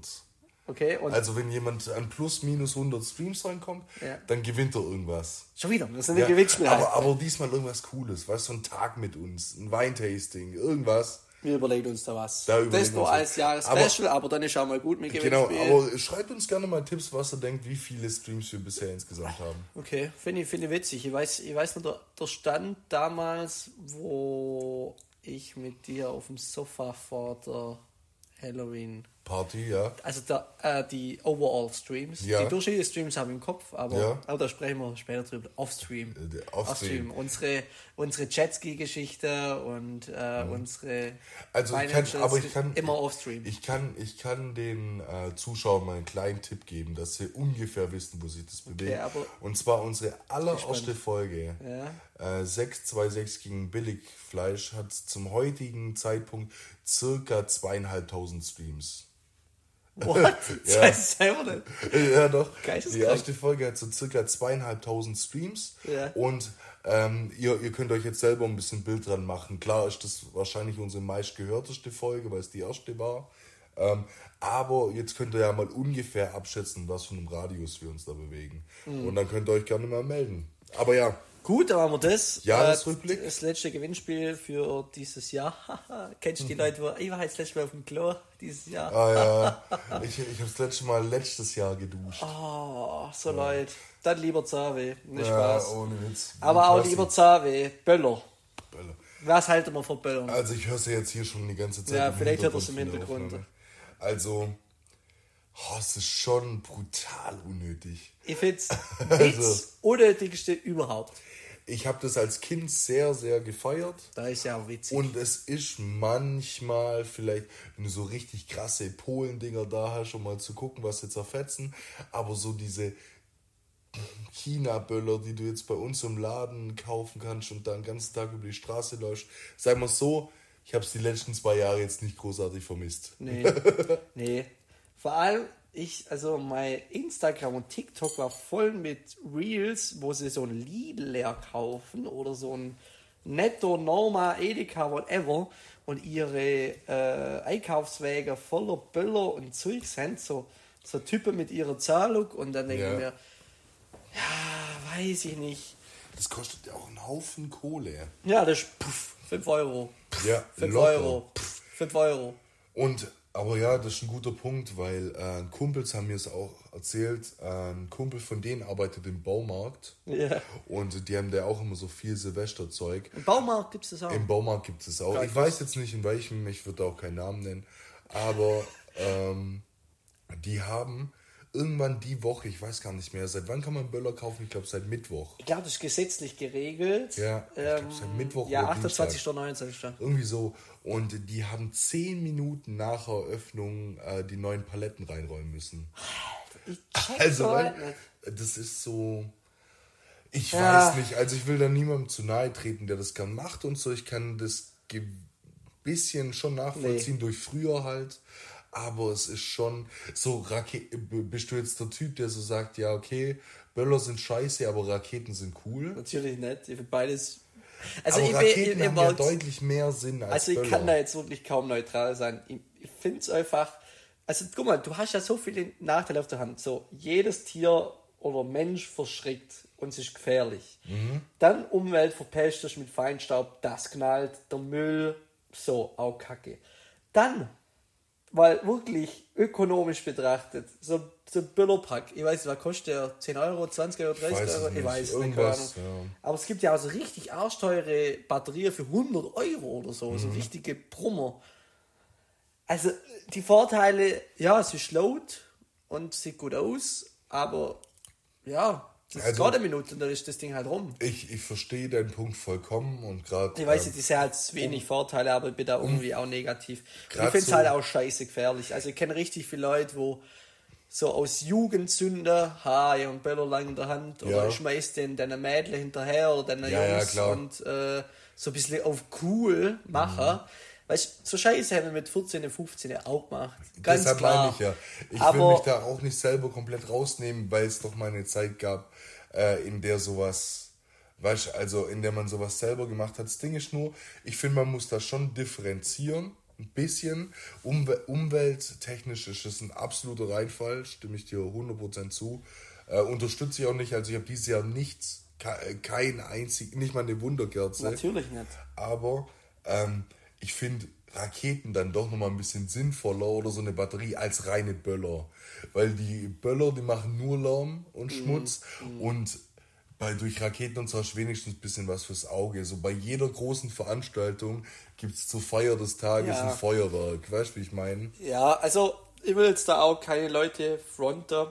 Okay, und Also wenn jemand an plus minus 100 Streams reinkommt, Ja. dann gewinnt er irgendwas. schon wieder, das eine Ja, Gewinnspiel. aber, aber diesmal irgendwas Cooles, weißt du, so ein Tag mit uns, ein Weintasting, irgendwas. wir überlegen uns da was. Da das nur als. Jahresspecial, aber, dann ist auch mal gut mit Genau, Gewinnspiel. aber schreibt uns gerne mal Tipps, was ihr denkt, wie viele Streams wir bisher insgesamt haben. Okay, finde ich, finde ich witzig. Ich weiß, ich weiß noch, der, der Stand damals, wo ich mit dir auf dem Sofa vor der Halloween, Party, ja. also der, äh, die Overall-Streams, Ja. die durchschnittlichen Streams habe ich im Kopf, aber, Ja. aber da sprechen wir später drüber. Offstream. Äh, Offstream. Unsere, unsere Jetski-Geschichte und äh, unsere Also ich kann, aber ich kann, immer Offstream. Ich kann, ich kann den äh, Zuschauern mal einen kleinen Tipp geben, dass sie ungefähr wissen, wo sich das bewegt. aber- Und zwar unsere allererste Folge, Ja. Äh, 626 gegen Billigfleisch, hat zum heutigen Zeitpunkt circa zweieinhalbtausend Streams. What? <laughs> Ja. selber <laughs> nicht. ja, doch. Die erste Folge hat so circa zweieinhalbtausend Streams. Ja. Und ähm, ihr, ihr könnt euch jetzt selber ein bisschen Bild dran machen. Klar ist das wahrscheinlich unsere meistgehörteste Folge, weil es die erste war. Ähm, aber jetzt könnt ihr ja mal ungefähr abschätzen, was für einen Radius wir uns da bewegen. Mhm. Und dann könnt ihr euch gerne mal melden. Aber ja, Gut, dann haben wir das. Jahresrückblick. Äh, Das letzte Gewinnspiel für dieses Jahr. <laughs> Kennst du die Leute, wo ich war jetzt letztes Mal auf dem Klo dieses Jahr? ah, ja, <laughs> ich, ich habe das letzte Mal letztes Jahr geduscht. Oh, so Leute. Dann lieber Zawe. Nicht ja, Spaß. ohne Witz. Aber auch lieber. Zawe. Böller. Böller. Was halten wir von Böllern? Also ich höre sie jetzt hier schon die ganze Zeit. Ja, vielleicht hört man es im Hintergrund. Also, oh, es ist schon brutal unnötig. Ich finde es <laughs> Also. das unnötigste überhaupt. Ich habe das als Kind sehr, sehr gefeiert. Da ist ja auch witzig. Und es ist manchmal vielleicht, wenn du so richtig krasse Polen-Dinger da hast, um mal zu gucken, was sie zerfetzen. Aber so diese China-Böller, die du jetzt bei uns im Laden kaufen kannst und dann den ganzen Tag über die Straße läufst, sagen wir so, ich habe es die letzten zwei Jahre jetzt nicht großartig vermisst. Nee. <laughs> nee. Vor allem, ich, also mein Instagram und TikTok war voll mit Reels, wo sie so ein Lidl leer kaufen oder so ein Netto, Norma, Edeka, whatever und ihre äh, Einkaufswege voller Böller und Zeug sind, so, so Typen mit ihrer Zahlung und dann denke Ja. ich mir, ja, weiß ich nicht. Das kostet ja auch einen Haufen Kohle. Ja, das ist 5 Euro. Ja, 5 locker. Euro. 5 Euro. Und, aber ja, das ist ein guter Punkt, weil äh, Kumpels haben mir es auch erzählt, äh, ein Kumpel von denen arbeitet im Baumarkt. Ja. Und die haben da auch immer so viel Silvesterzeug. Im Baumarkt gibt es das auch. Im Baumarkt gibt es auch. Geil. Ich weiß jetzt nicht in welchem, ich würde auch keinen Namen nennen, aber ähm, die haben irgendwann die Woche, ich weiß gar nicht mehr, seit wann kann man Böller kaufen? Ich glaube seit Mittwoch. Ich glaube, das ist gesetzlich geregelt. Ja, ich glaub, seit Mittwoch Ja, oder 28. Dienstag. oder 19. Irgendwie so. Und die haben zehn Minuten nach Eröffnung äh, die neuen Paletten reinräumen müssen. Also, so weil, das ist so. Ich Ja. weiß nicht, also ich will da niemandem zu nahe treten, der das gern macht und so. Ich kann das ge bisschen schon nachvollziehen durch früher halt. Aber es ist schon so, Rake bist du jetzt der Typ, der so sagt, ja, okay, Böller sind scheiße, aber Raketen sind cool. Natürlich nicht. Ich finde beides. Also, aber ich, bin- Raketen ich, haben ich, ja ich, deutlich mehr Sinn als also ich Böller. kann da jetzt wirklich kaum neutral sein. Ich, ich finde es einfach. Also guck mal, du hast ja so viele Nachteile auf der Hand. So, jedes Tier oder Mensch verschrickt und es ist gefährlich. Mhm. Dann Umwelt verpestest mit Feinstaub, das knallt, der Müll, so, auch kacke. Dann, weil wirklich ökonomisch betrachtet, so, so ein Büllerpack, ich weiß was kostet der? 10 Euro, 20 Euro, 30 weiß es Euro? Ich weiß keine Ahnung. ja. Aber es gibt ja auch so richtig arschteure Batterien für 100 Euro oder so, Mhm. so richtige Brummer. Also die Vorteile, ja, es ist laut und sieht gut aus, aber ja, das ist Also- gerade eine Minute und dann ist das Ding halt rum. Ich, ich verstehe deinen Punkt vollkommen und gerade. Ich weiß nicht, das ist halt wenig Vorteile, aber ich bin da irgendwie auch negativ. Und ich finde es so- halt auch scheiße gefährlich. Also ich kenne richtig viele Leute, wo so aus Jugendsünde, ha, ich habe einen Böller lang in der Hand oder Ja. ich schmeiß den deinen Mädchen hinterher oder deinen Ja, ja, Jungs klar. und äh, so ein bisschen auf cool machen. Mhm. Weißt du, so scheiße haben wir mit 14, 15 auch gemacht. Ganz Deshalb klar. meine ich ja. Ich will aber mich da auch nicht selber komplett rausnehmen, weil es doch mal eine Zeit gab, äh, in der sowas, weißt also in der man sowas selber gemacht hat. Das Ding ist nur, ich finde, man muss da schon differenzieren. Ein bisschen. Umwe umwelttechnisch ist es ein absoluter Reinfall, stimme ich dir 100% zu. Äh, unterstütze ich auch nicht. Also ich habe dieses Jahr nichts, ke- kein einzig, nicht mal eine Wunderkerze. natürlich nicht. Aber ähm, ich finde Raketen dann doch nochmal ein bisschen sinnvoller oder so eine Batterie als reine Böller. Weil die Böller, die machen nur Lärm und Schmutz und bei, durch Raketen und so hast du wenigstens ein bisschen was fürs Auge. So bei jeder großen Veranstaltung gibt es zur Feier des Tages Ja. ein Feuerwerk. Weißt du, wie ich meine? Ja, also ich will jetzt da auch keine Leute fronten,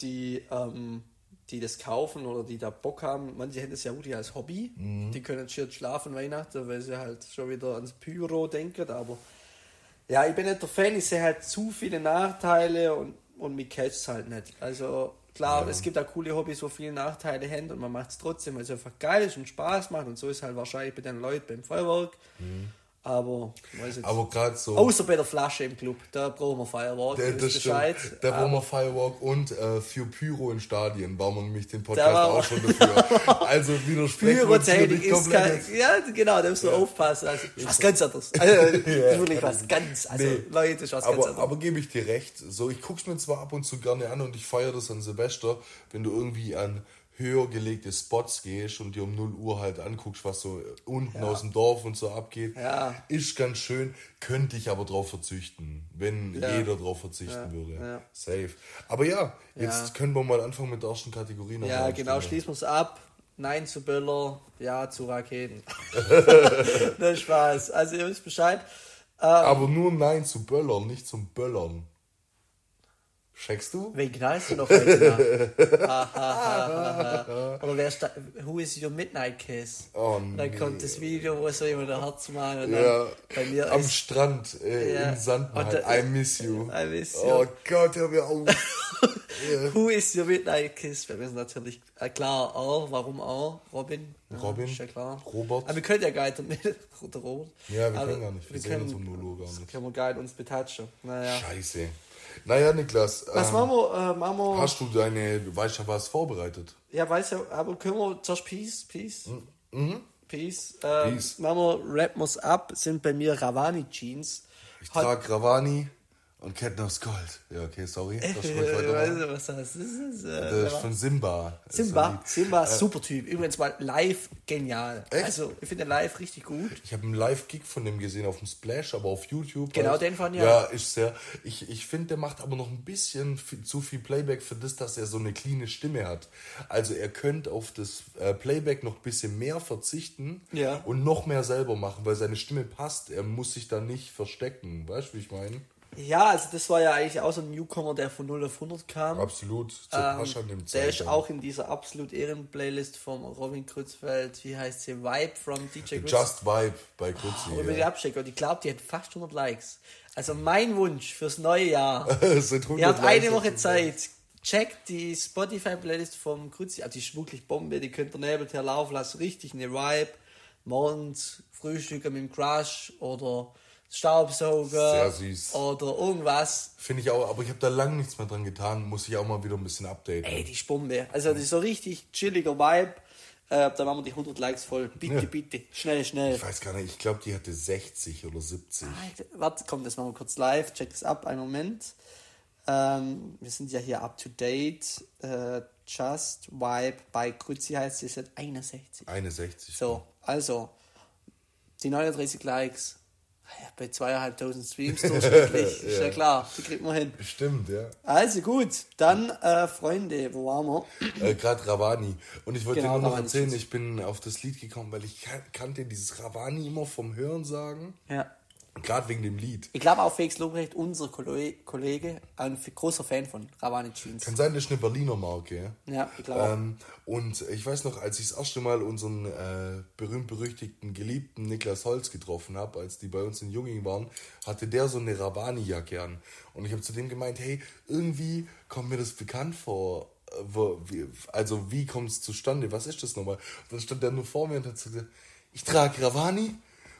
die, ähm, die das kaufen oder die da Bock haben. Manche hätten es ja wirklich als Hobby. Die können jetzt schlafen Weihnachten, weil sie halt schon wieder ans Pyro denken. Aber ja, ich bin nicht der Fan. Ich sehe halt zu viele Nachteile und, und mich catcht es halt nicht. Also klar, es gibt auch coole Hobbys, wo viele Nachteile haben und man macht es trotzdem, weil es einfach geil ist und Spaß macht. Und so ist halt wahrscheinlich bei den Leuten beim Feuerwerk. Aber, weiß jetzt. Aber gerade so. Außer bei der Flasche im Club, da brauchen wir Firewalk. Der, das Bescheid. stimmt. Da brauchen wir Firewalk und äh, für Pyro in Stadien bauen wir nämlich den Podcast auch schon dafür. <laughs> Also widersprechen wir uns hier Pyrotechnik ist komplett. kein, ja genau, da musst du aufpassen. Also, ist was ganz anderes. Also, <laughs> ist wirklich was ganz, also Nee. Leute, was ganz Aber, anderes. aber gebe ich dir recht. So, ich guck's mir zwar ab und zu gerne an und ich feiere das an Silvester, wenn du irgendwie an höher gelegte Spots gehst und dir um 0 Uhr halt anguckst, was so unten aus dem Dorf und so abgeht. Ja. Ist ganz schön, könnte ich aber drauf verzichten, wenn Ja. jeder drauf verzichten würde. ja. Safe. Aber ja, jetzt Ja. können wir mal anfangen mit der ersten Kategorie. noch ja, genau, schließen wir es ab. Nein zu Böller, ja zu Raketen. <laughs> <laughs> das Spaß. Also ihr wisst Bescheid. Aber nur Nein zu Böllern, nicht zum Böllern. Checkst du? Wen knallst du noch heute nach? <laughs> Ha, ha, ha, ha, ha. Oder wer ist da, Who is your Midnight Kiss? Oh, Und dann kommt das Video, wo so jemand ein Herz malt und Ja, bei mir am ist Strand äh, Ja. im Sand da- I miss you. I miss you. Oh Gott, hör mir auf. <laughs> Who is your Midnight Kiss? Wir wissen natürlich äh, klar auch, warum auch? Robin. Ja, Robin, Ist ja klar. Robert. Aber wir können ja gar nicht mit Robert. Ja, wir Aber können gar nicht. Wir sehen uns um 0 Uhr gar nicht. Können wir gar nicht uns betatschen. Naja. Scheiße. Naja, Niklas, Was ähm, machen wir? Äh, wir hast du deine, du weißt ja was vorbereitet? ja, weiß ja, aber können wir zuerst Peace? Peace? Peace. Äh, Mhm. Peace. Machen wir, rappen wir's ab, sind bei mir Ravani Jeans. Ich trage Ravani und Ketten aus Gold. Ja, okay, sorry. Das Äh, weißt an. du, was das ist? Das ist, äh, Das ist von Simba. Simba. Simba, super Typ. Übrigens mal live genial. Echt? Also, ich finde live richtig gut. Ich habe einen Live-Gig von dem gesehen auf dem Splash, aber auf YouTube. Genau, den ich Ja, auch. ist sehr. Ich, ich finde, der macht aber noch ein bisschen fi- zu viel Playback für das, dass er so eine cleane Stimme hat. Also er könnte auf das äh, Playback noch ein bisschen mehr verzichten Ja. und noch mehr selber machen, weil seine Stimme passt. Er muss sich da nicht verstecken. Weißt du, wie ich meine? Ja, also das war ja eigentlich auch so ein Newcomer, der von 0 auf 100 kam. Absolut. Zu Ähm, Pascha nimmt der ist auch in dieser absolut Ehren-Playlist vom Robin Kreutzfeld. Wie heißt sie? Vibe from DJ Krutz. Just Vibe bei Kutzi. Ich ja. abchecke, und ich glaube, die hat fast 100 Likes. Also mein Wunsch fürs neue Jahr. <laughs> Es sind 100 Ihr habt eine Woche Zeit. Checkt die Spotify-Playlist vom Kruzzi. Also die ist wirklich Bombe. Die könnt ihr nebenher laufen lassen. Richtig eine Vibe. Morgens Frühstücken mit dem Crush oder Staubsauger. Sehr süß. Oder irgendwas. Finde ich auch, aber ich habe da lange nichts mehr dran getan. Muss ich auch mal wieder ein bisschen updaten. Ey, die ist Bombe. Also das ist so richtig chilliger Vibe. Äh, da machen wir die 100 Likes voll. Bitte, bitte. Schnell, schnell. Ich weiß gar nicht, ich glaube, die hatte 60 oder 70. Alter, Warte, komm, das machen wir kurz live. Check das ab, einen Moment. Ähm, wir sind ja hier up to date. Äh, Just Vibe bei Kruzzi heißt sie seit 61. 61. So, also, die 39 Likes. Bei zweieinhalbtausend Streams <laughs> durchschnittlich. <laughs> Ist ja klar, die kriegt man hin. Stimmt, ja. Also gut, dann, äh, Freunde, wo waren wir? Äh, Gerade Ravani. Und ich wollte Genau, dir nur noch erzählen, ich bin auf das Lied gekommen, weil ich kan kannte dieses Ravani immer vom Hören sagen. Ja. Gerade wegen dem Lied. Ich glaube auch Felix Lobrecht, unser Kolle- Kollege, ein großer Fan von Ravani Jeans. Kann sein, das ist eine Berliner Marke. Ja, ich glaube. Ähm, und ich weiß noch, als ich das erste Mal unseren äh, berühmt-berüchtigten Geliebten Niklas Holz getroffen habe, als die bei uns in Junging waren, hatte der so eine Ravani-Jacke an. Und ich habe zu dem gemeint, hey, irgendwie kommt mir das bekannt vor. Äh, Also wie kommt es zustande? Was ist das nochmal? Und dann stand der nur vor mir und hat so gesagt, ich trage Ravani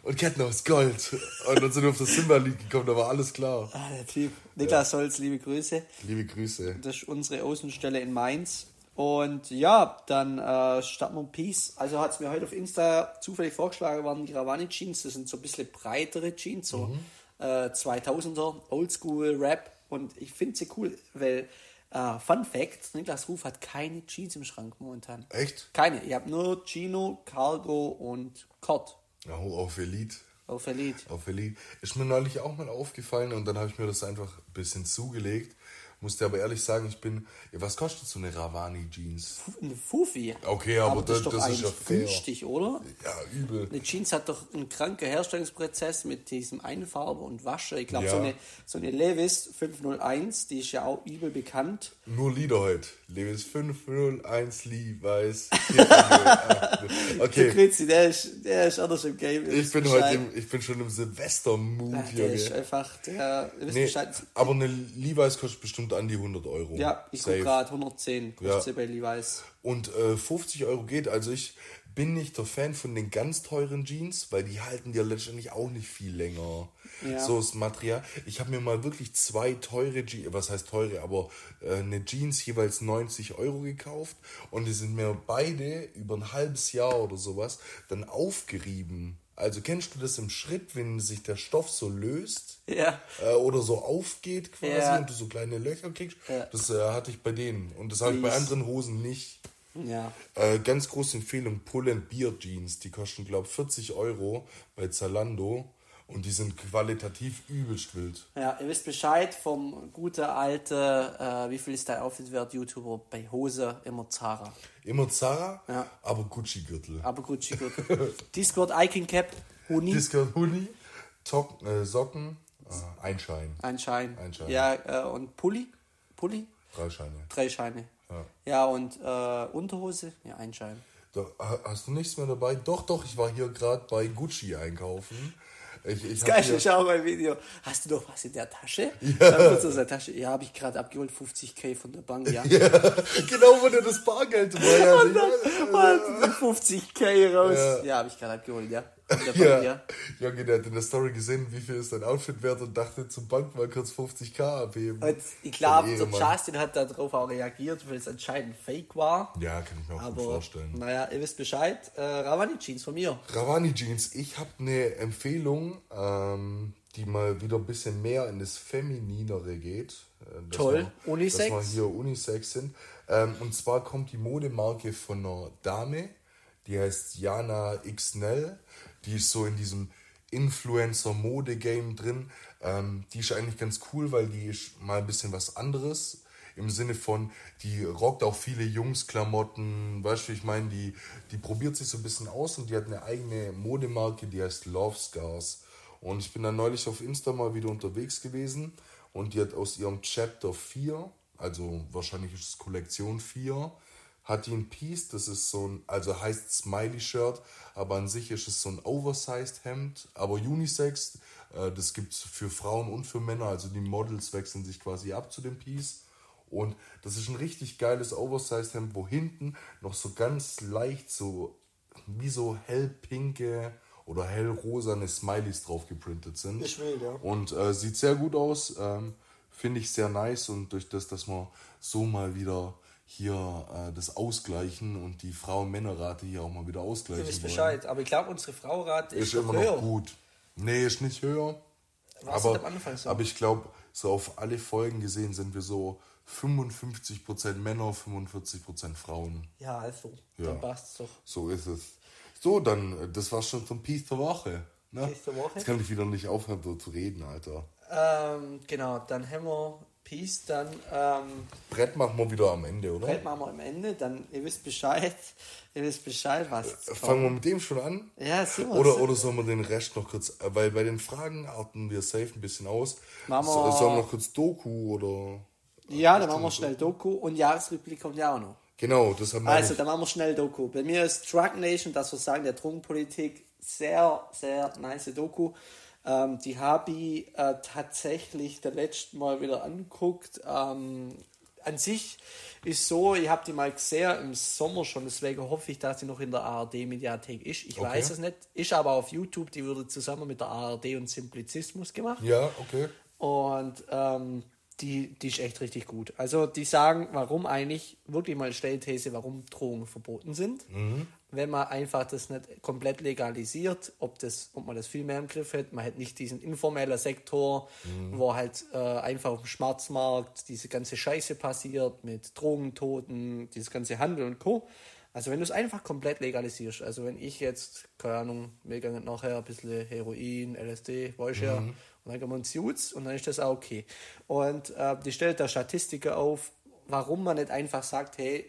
und Ketten aus Gold. Und dann sind wir auf das Simba-Lied gekommen, da war alles klar. Ah, der Typ. Niklas Holz, liebe Grüße. Liebe Grüße. Das ist unsere Außenstelle in Mainz. Und ja, dann äh, starten wir Peace. Also hat es mir heute auf Insta zufällig vorgeschlagen, waren die Ravani Jeans. Das sind so ein bisschen breitere Jeans, so äh, 2000er, Oldschool Rap. Und ich finde sie cool, weil, äh, Fun Fact, Niklas Ruf hat keine Jeans im Schrank momentan. Echt? Keine. Ich habe nur Chino, Cargo und Cott Ja, auf Elite. auf Elite. Auf Elite. Ist mir neulich auch mal aufgefallen und dann habe ich mir das einfach ein bisschen zugelegt. Musste aber ehrlich sagen, ich bin. Ja, was kostet so eine Ravani Jeans? Eine Fufi. Okay, aber das, das- ist doch das ist ja fair. günstig, oder? Ja, übel. Eine Jeans hat doch einen kranken Herstellungsprozess mit diesem Einfarben und Waschen. Ich glaube, Ja. so, eine, so eine Levis 501, die ist ja auch übel bekannt. Nur Lieder heute. Levis 501 Levi's. <laughs> Der okay, Grüezi, der ist, der ist anders im Game. ich bin heute im, ich bin schon im Silvester-Mood, Ach, Der ist Junge. einfach, der, wisst Nee, Bescheid. aber eine Levi's kostet bestimmt an die 100 Euro. Ja, ich gucke gerade 110, kostet Ja. bei Levi's. Und äh, 50 Euro geht. Also ich bin nicht der Fan von den ganz teuren Jeans, weil die halten dir letztendlich auch nicht viel länger. Ja. So das Material. Ich habe mir mal wirklich zwei teure Jeans, was heißt teure, aber äh, eine Jeans jeweils 90 Euro gekauft und die sind mir beide über ein halbes Jahr oder sowas dann aufgerieben. Also kennst du das im Schritt, wenn sich der Stoff so löst Ja. äh, oder so aufgeht quasi Ja. und du so kleine Löcher kriegst? Ja. Das äh, hatte ich bei denen und das habe ich bei anderen Hosen nicht. Ja. Äh, ganz große Empfehlung, Pull and Beer Jeans. Die kosten, glaube ich, 40 Euro bei Zalando. Und die sind qualitativ übelst wild. Ja, ihr wisst Bescheid vom gute alte, äh, wie viel ist der Outfit-Wert YouTuber bei Hose immer Zara. Immer Zara, Ja. aber Gucci-Gürtel. Aber Gucci gut. Discord Icon Cap, Huni, Discount Hoodie, Zock, äh, Socken, äh, ein Schein. ein Schein. Ein Schein. Ja, äh, und Pulli, Pulli, Drei Scheine. drei Scheine. Ja. Ja, und äh, Unterhose, ja, ein Schein. Da, ha- hast du nichts mehr dabei? Doch, doch, ich war hier gerade bei Gucci einkaufen. Ich, ich hab Geil, ich auch mein Video. Hast du noch was in der Tasche? Ja. Dann kurz aus der Tasche. Ja, habe ich gerade abgeholt, 50k von der Bank, ja. genau, wo der das Bargeld <laughs> war. Ja, Und dann sie 50k raus. Ja. Ja, habe ich gerade abgeholt, ja. <laughs> Ja, ja. Junge, der hat in der Story gesehen, wie viel ist dein Outfit wert und dachte zum Bank mal kurz 50k abheben. Und ich glaube, der. Justin hat darauf auch reagiert, weil es anscheinend fake war. Ja, kann ich mir auch gut Aber, vorstellen. naja, ihr wisst Bescheid. Äh, Ravani Jeans von mir. Ravani Jeans, ich habe eine Empfehlung, ähm, die mal wieder ein bisschen mehr in das Femininere geht. Äh, dass Toll. wir- Unisex? Dass wir hier Unisex sind. Ähm, und zwar kommt die Modemarke von einer Dame, die heißt Jana Xnell. Die ist so in diesem Influencer-Mode-Game drin. Ähm, die ist eigentlich ganz cool, weil die ist mal ein bisschen was anderes. Im Sinne von, die rockt auch viele Jungs-Klamotten, weißt du, ich meine, die, die probiert sich so ein bisschen aus und die hat eine eigene Modemarke, die heißt Love Scars. Und ich bin dann neulich auf Insta mal wieder unterwegs gewesen und die hat aus ihrem Chapter 4, also wahrscheinlich ist es Kollektion 4, hat die ein Piece, das ist so ein, also heißt Smiley Shirt, aber an sich ist es so ein Oversized Hemd, aber Unisex, äh, das gibt es für Frauen und für Männer, also die Models wechseln sich quasi ab zu dem Piece. Und das ist ein richtig geiles Oversized Hemd, wo hinten noch so ganz leicht so wie so hellpinke oder hellrosane Smileys drauf geprintet sind. Ist wild, ja. Und äh, sieht sehr gut aus, ähm, finde ich sehr nice und durch das, dass wir so mal wieder hier äh, das ausgleichen und die Frauen-Männer-Rate hier auch mal wieder ausgleichen Ihr wisst wollen. Bescheid. Aber ich glaube, unsere Fraurat ist, Ist immer noch höher. gut. Nee, ist nicht höher. War's aber, am Anfang so? aber ich glaube, so auf alle Folgen gesehen sind wir so 55% Männer, 45% Frauen. Ja, also. Ja. Dann passt's doch. So ist es. So, dann, äh, das war's schon zum Piece der Woche. Ne? Piece der Woche. Jetzt kann ich wieder nicht aufhören, so zu reden, Alter. Ähm, genau, dann haben wir Peace, dann ähm, Brett machen wir wieder am Ende, oder? Brett machen wir am Ende, dann ihr wisst Bescheid, ihr wisst Bescheid, was. Fangen wir mit dem schon an? Ja, wir. Oder, oder sollen wir den Rest noch kurz, äh, weil bei den Fragen arten wir safe ein bisschen aus. Machen wir- So, sollen wir noch kurz Doku oder. Ja, dann machen wir schnell Doku und Jahresrückblick kommt ja auch noch. Genau, das haben wir. Also, dann machen wir schnell Doku. Bei mir ist Drug Nation, das wir sagen, der Drogenpolitik, sehr, sehr nice Doku. Ähm, die habe ich äh, tatsächlich der letzten Mal wieder angeguckt. Ähm, an sich ist so, ich habe die mal gesehen im Sommer schon, deswegen hoffe ich, dass sie noch in der ARD-Mediathek ist. Ich Okay. weiß es nicht. Ist aber auf YouTube, die wurde zusammen mit der ARD und Simplizismus gemacht. Ja, okay. Und ähm, die, die ist echt richtig gut. Also die sagen, warum eigentlich, wirklich mal Stellthese, warum Drogen verboten sind. Wenn man einfach das nicht komplett legalisiert, ob, das, ob man das viel mehr im Griff hat. Man hat nicht diesen informellen Sektor, wo halt äh, einfach auf dem Schwarzmarkt diese ganze Scheiße passiert mit Drogentoten, dieses ganze Handel und Co. Also wenn du es einfach komplett legalisierst, also wenn ich jetzt, keine Ahnung, wir gehen nachher ein bisschen Heroin, LSD, du ja, und dann gehen wir uns Suits und dann ist das auch okay. Und äh, die stellt da Statistiken auf, warum man nicht einfach sagt, hey,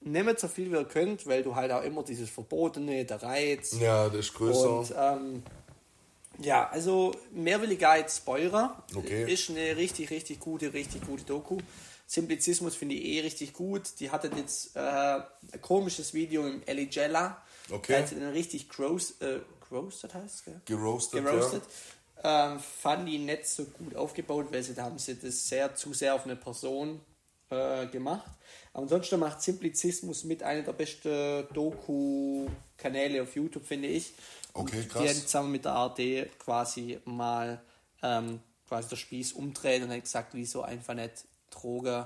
nehmt so viel wie ihr könnt, weil du halt auch immer dieses Verbotene, der Reiz, Ja, das ist größer. und ähm, ja, also Mehrwilligkeit Spoiler Okay. ist eine richtig, richtig gute, richtig gute Doku. Simplizismus finde ich eh richtig gut. Die hatte jetzt äh, ein komisches Video im Eligella. Okay. Da hat sie dann richtig gross, äh, groasted heißt es, Geroastet, geroastet. Ähm, fand die nicht so gut aufgebaut, weil sie da haben sie das sehr zu sehr auf eine Person äh, gemacht. Aber ansonsten macht Simplizismus mit einer der besten Doku-Kanäle auf YouTube, finde ich. Okay, Die haben krass. zusammen mit der ARD quasi mal ähm, quasi der Spieß umdreht und hat gesagt, wieso einfach nicht Drogen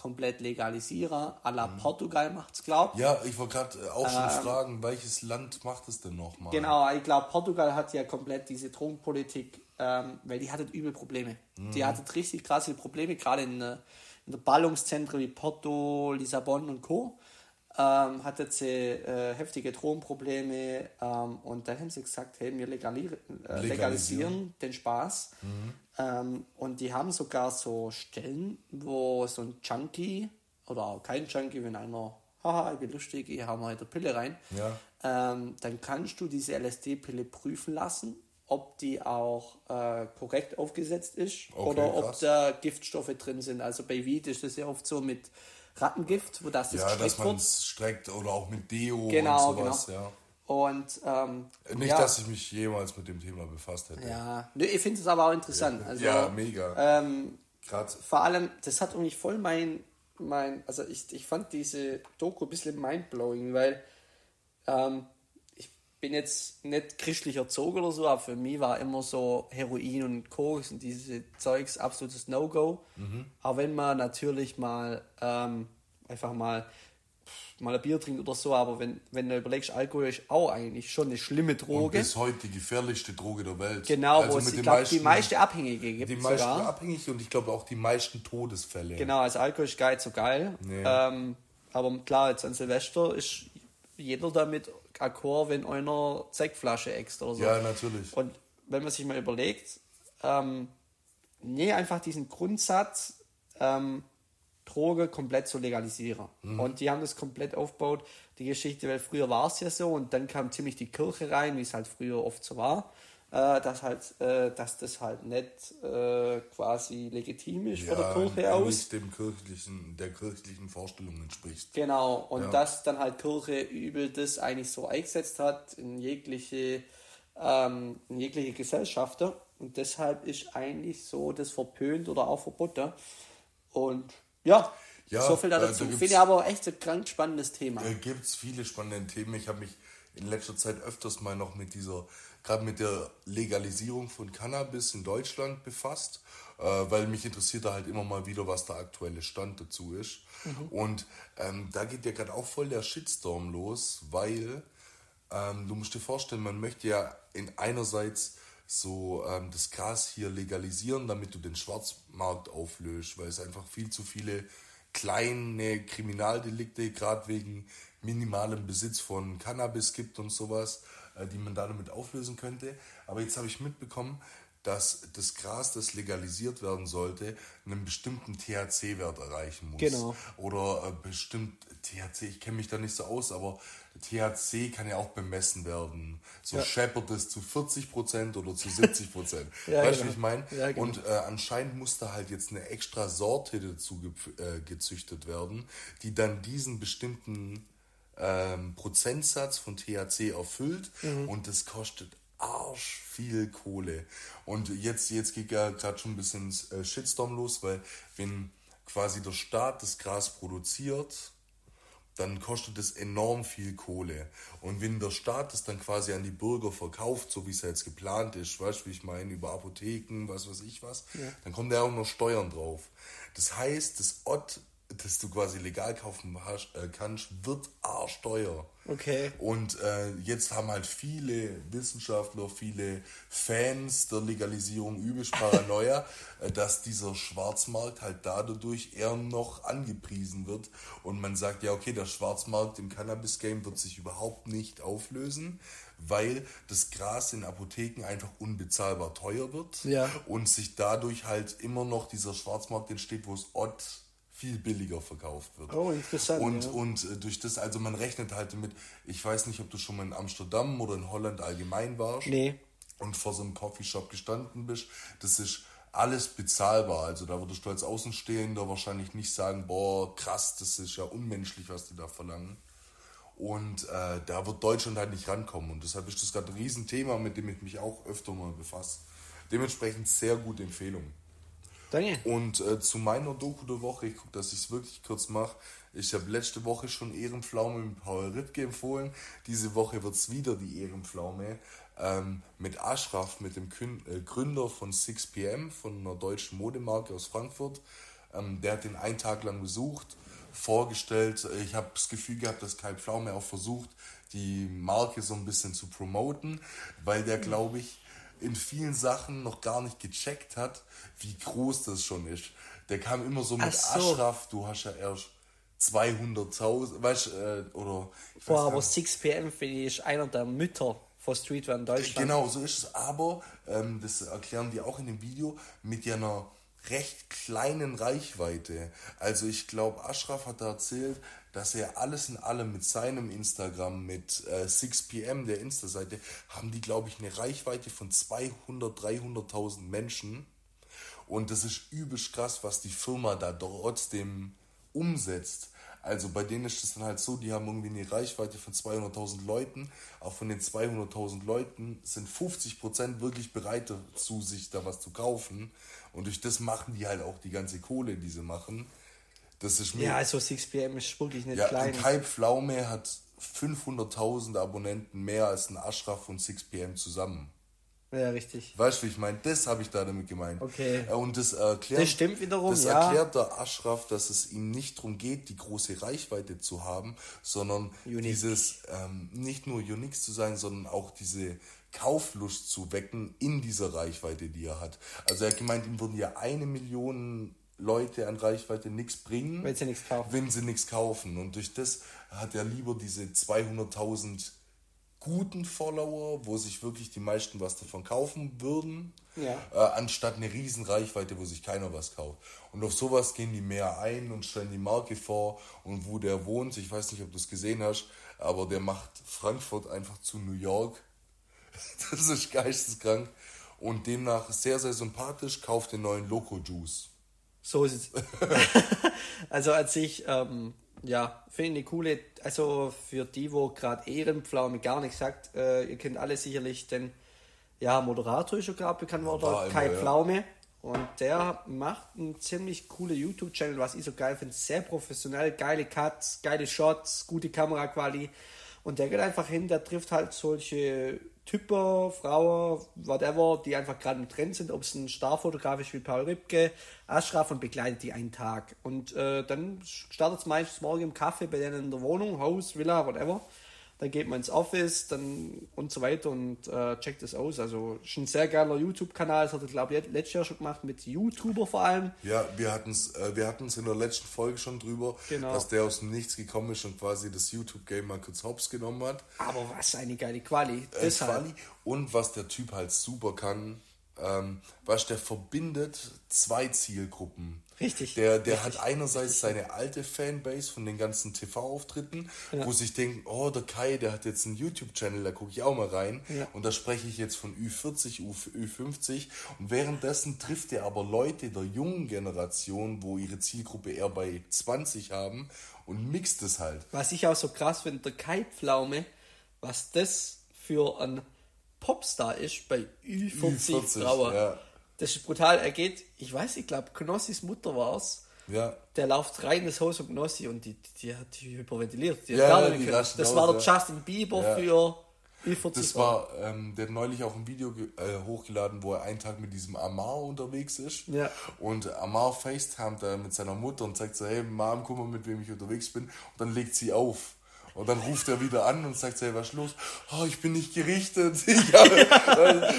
komplett legalisieren. A la Portugal macht es, glaube ich. Ja, ich wollte gerade auch schon fragen, welches Land macht es denn nochmal? Genau, ich glaube, Portugal hat ja komplett diese Drogenpolitik, ähm, weil die hattet übel Probleme. Die hattet richtig krasse Probleme, gerade in, äh, in der Ballungszentren wie Porto, Lissabon und Co. Ähm, hattet sie äh, heftige Drogenprobleme ähm, und dann haben sie gesagt, hey, wir legalieren, äh, Legalisieren. den Spaß. Ähm, und die haben sogar so Stellen, wo so ein Junkie oder auch kein Junkie, wenn einer, haha, ich bin lustig, ich hau mal in der Pille rein, Ja. ähm, dann kannst du diese LSD-Pille prüfen lassen, ob die auch äh, korrekt aufgesetzt ist Okay, oder ob krass. da Giftstoffe drin sind. Also bei Weed ist das ja oft so mit Rattengift, wo das, Ja, dass gestreckt man wird. es streckt oder auch mit Deo Genau, und sowas, genau. Und ähm, ja. Nicht, ja, dass ich mich jemals mit dem Thema befasst hätte. ja, Nö, ich finde es aber auch interessant. Also, Ja, mega. Ähm, Gerade vor allem, das hat irgendwie voll mein, mein also ich, ich fand diese Doku ein bisschen mindblowing, weil ähm, bin jetzt nicht christlich erzogen oder so, aber für mich war immer so Heroin und Koks und diese Zeugs absolutes No-Go. Aber wenn man natürlich mal ähm, einfach mal mal ein Bier trinkt oder so, aber wenn, wenn du überlegst, Alkohol ist auch eigentlich schon eine schlimme und Droge. bis heute die gefährlichste Droge der Welt. Genau, Also wo mit es, ich glaube, die meisten- meiste Abhängige gibt Die meisten sogar. abhängig und ich glaube auch die meisten Todesfälle. Genau, also Alkohol ist nicht so geil. Nee. Ähm, aber klar, jetzt an Silvester ist jeder damit akkord, wenn einer Zeckflasche äxt oder so. Ja, natürlich. Und wenn man sich mal überlegt, ähm, nee, einfach diesen Grundsatz, ähm, Droge komplett zu legalisieren. Mhm. Und die haben das komplett aufgebaut, die Geschichte, weil früher war es ja so und dann kam ziemlich die Kirche rein, wie es halt früher oft so war, äh, dass halt, äh, dass das halt nicht äh, quasi legitim ist von der Kirche aus. nicht dem kirchlichen, der kirchlichen Vorstellung entspricht. Genau, und Ja. dass dann halt Kirche übel das eigentlich so eingesetzt hat in jegliche, ähm, in jegliche Gesellschaften. Und deshalb ist eigentlich so das verpönt oder auch verboten. Und ja, Ja, so viel äh, da dazu. gibt's- Finde ich aber echt ein krank spannendes Thema. Da gibt es viele spannende Themen. Ich habe mich in letzter Zeit öfters mal noch mit dieser, gerade mit der Legalisierung von Cannabis in Deutschland befasst, äh, weil mich interessiert da halt immer mal wieder, was der aktuelle Stand dazu ist. Und ähm, da geht ja gerade auch voll der Shitstorm los, weil ähm, du musst dir vorstellen, man möchte ja in einerseits so ähm, das Gras hier legalisieren, damit du den Schwarzmarkt auflöst, weil es einfach viel zu viele kleine Kriminaldelikte, gerade wegen minimalem Besitz von Cannabis gibt und sowas, die man damit auflösen könnte. Aber jetzt habe ich mitbekommen, dass das Gras, das legalisiert werden sollte, einen bestimmten THC-Wert erreichen muss. Genau. Oder äh, bestimmt THC, ich kenne mich da nicht so aus, aber THC kann ja auch bemessen werden. So Ja. scheppert es zu 40% oder zu 70%. <laughs> Ja, weißt du, genau. wie ich meine? Ja, genau. Und äh, anscheinend muss da halt jetzt eine extra Sorte dazu äh, gezüchtet werden, die dann diesen bestimmten ähm, Prozentsatz von THC erfüllt Mhm. und das kostet arsch viel Kohle. Und jetzt, jetzt geht ja gerade schon ein bisschen äh, Shitstorm los, weil wenn quasi der Staat das Gras produziert, dann kostet es enorm viel Kohle. Und wenn der Staat es dann quasi an die Bürger verkauft, so wie es ja jetzt geplant ist, weißt du, wie ich meine, über Apotheken, was weiß ich was, dann kommen da auch noch Steuern drauf. Das heißt, das Ott, das du quasi legal kaufen äh, kannst, wird arschteuer. Okay. Und äh, jetzt haben halt viele Wissenschaftler, viele Fans der Legalisierung übelst Paranoia, <laughs> äh, dass dieser Schwarzmarkt halt dadurch eher noch angepriesen wird. Und man sagt, ja, okay, der Schwarzmarkt im Cannabis-Game wird sich überhaupt nicht auflösen, weil das Gras in Apotheken einfach unbezahlbar teuer wird Ja. und sich dadurch halt immer noch dieser Schwarzmarkt entsteht, wo es Ott viel billiger verkauft wird. Oh, interessant, Und, ja. und äh, durch das, also man rechnet halt damit, ich weiß nicht, ob du schon mal in Amsterdam oder in Holland allgemein warst Nee. und vor so einem Coffeeshop gestanden bist, das ist alles bezahlbar. Also da würdest du als Außenstehender wahrscheinlich nicht sagen, boah, krass, das ist ja unmenschlich, was die da verlangen. Und äh, da wird Deutschland halt nicht rankommen. Und deshalb ist das gerade ein Riesenthema, mit dem ich mich auch öfter mal befasse. Dementsprechend sehr gute Empfehlung. Danke. Und äh, zu meiner Doku der Woche, ich gucke, dass ich es wirklich kurz mache. Ich habe letzte Woche schon Ehrenpflaume mit Paul Rittke empfohlen. Diese Woche wird es wieder die Ehrenpflaume ähm, mit Ashraf, mit dem Kün äh, Gründer von 6pm, von einer deutschen Modemarke aus Frankfurt. Ähm, der hat den einen Tag lang besucht, vorgestellt. Ich habe das Gefühl gehabt, dass Kai Pflaume auch versucht, die Marke so ein bisschen zu promoten, weil der, glaube ich, in vielen Sachen noch gar nicht gecheckt hat, wie groß das schon ist. Der kam immer so mit so. Ashraf, du hast ja erst 200.000, weißt du, äh, oder. Boah, aber gar nicht. 6pm finde ich einer der Mütter von Streetwear in Deutschland. Genau, so ist es. Aber, ähm, das erklären die auch in dem Video, mit einer recht kleinen Reichweite. Also ich glaube, Ashraf hat erzählt, dass er alles in allem mit seinem Instagram, mit äh, 6pm, der Insta-Seite, haben die, glaube ich, eine Reichweite von 200, 300.000 Menschen. Und das ist übelst krass, was die Firma da trotzdem umsetzt. Also bei denen ist es dann halt so, die haben irgendwie eine Reichweite von 200.000 Leuten, aber von den 200.000 Leuten sind 50% wirklich bereit dazu, sich da was zu kaufen. Und durch das machen die halt auch die ganze Kohle, die sie machen. Das ist mir Ja, also 6pm ist wirklich nicht ja, klein. ein Kai Pflaume hat 500.000 Abonnenten mehr als ein Ashraf und 6pm zusammen. Ja, richtig. Weißt du, wie ich meine? Das habe ich da damit gemeint. Okay. Äh, Und das erklärt, Das stimmt wiederum, das ja. erklärt der Ashraf, dass es ihm nicht darum geht, die große Reichweite zu haben, sondern Unique. dieses ähm, nicht nur unique zu sein, sondern auch diese Kauflust zu wecken in dieser Reichweite, die er hat. Also er hat gemeint, ihm würden ja eine Million Leute an Reichweite nichts bringen, Wenn sie nichts kaufen. wenn sie nichts kaufen. Und durch das hat er lieber diese 200.000 guten Follower, wo sich wirklich die meisten was davon kaufen würden, Ja. äh, anstatt eine riesen Reichweite, wo sich keiner was kauft. Und auf sowas gehen die mehr ein und stellen die Marke vor und wo der wohnt. Ich weiß nicht, ob du es gesehen hast, aber der macht Frankfurt einfach zu New York. <laughs> Das ist geisteskrank. Und demnach sehr, sehr sympathisch, kauft den neuen Loco Juice. So ist es. <laughs> also als ich, ähm, ja, finde ich eine coole, also für die, wo gerade Ehrenpflaume gar nicht sagt, äh, ihr kennt alle sicherlich den, ja, Moderator ist schon gerade bekannt worden, immer, Kai ja. Pflaume. Und der macht einen ziemlich coolen YouTube-Channel, was ich so geil finde. Sehr professionell, geile Cuts, geile Shots, gute Kameraqualität. Und der geht einfach hin, der trifft halt solche Typen, Frauen, whatever, die einfach gerade im Trend sind, ob es ein Starfotograf ist wie Paul Ripke, Ashraf und begleitet die einen Tag. Und äh, dann startet es meistens morgen im Kaffee bei denen in der Wohnung, Haus, Villa, whatever. Dann geht man ins Office dann und so weiter und äh, checkt es aus. Also ist ein sehr geiler YouTube-Kanal, das hat er glaube ich letztes Jahr schon gemacht mit YouTuber vor allem. Ja, wir hatten es äh, wir hatten's in der letzten Folge schon drüber, Genau. dass der aus dem Nichts gekommen ist und quasi das YouTube-Game mal kurz hops genommen hat. Aber was eine geile Quali. Äh, Deshalb. Quali. Und was der Typ halt super kann, ähm, was der verbindet zwei Zielgruppen. Richtig, Der, der richtig, hat einerseits seine alte Fanbase von den ganzen TV-Auftritten, wo sich denken, oh, der Kai, der hat jetzt einen YouTube-Channel, da gucke ich auch mal rein. Ja. Und da spreche ich jetzt von Ü40, Ü- Ü50. Und währenddessen trifft er aber Leute der jungen Generation, wo ihre Zielgruppe eher bei 20 haben und mixt es halt. Was ich auch so krass finde, der Kai Pflaume, was das für ein Popstar ist bei Ü40, Ü40, Frauen. ja. Das ist brutal. Er geht, ich weiß, ich glaube, Knossis Mutter war es. Ja. Der läuft rein ins Haus von Knossi und die, die, hat die hyperventiliert. Die Ja, ja, die Das aus, war der. Justin Bieber Ja. für Ü40 Das war, ähm, der hat neulich auch ein Video äh, hochgeladen, wo er einen Tag mit diesem Amar unterwegs ist. Ja. Und Amar facetimet da mit seiner Mutter und sagt so, hey Mom, guck mal, mit wem ich unterwegs bin. Und dann legt sie auf. Und dann ruft er wieder an und sagt so, hey, was ist los? Oh, ich bin nicht gerichtet. <laughs> Ich hab, äh,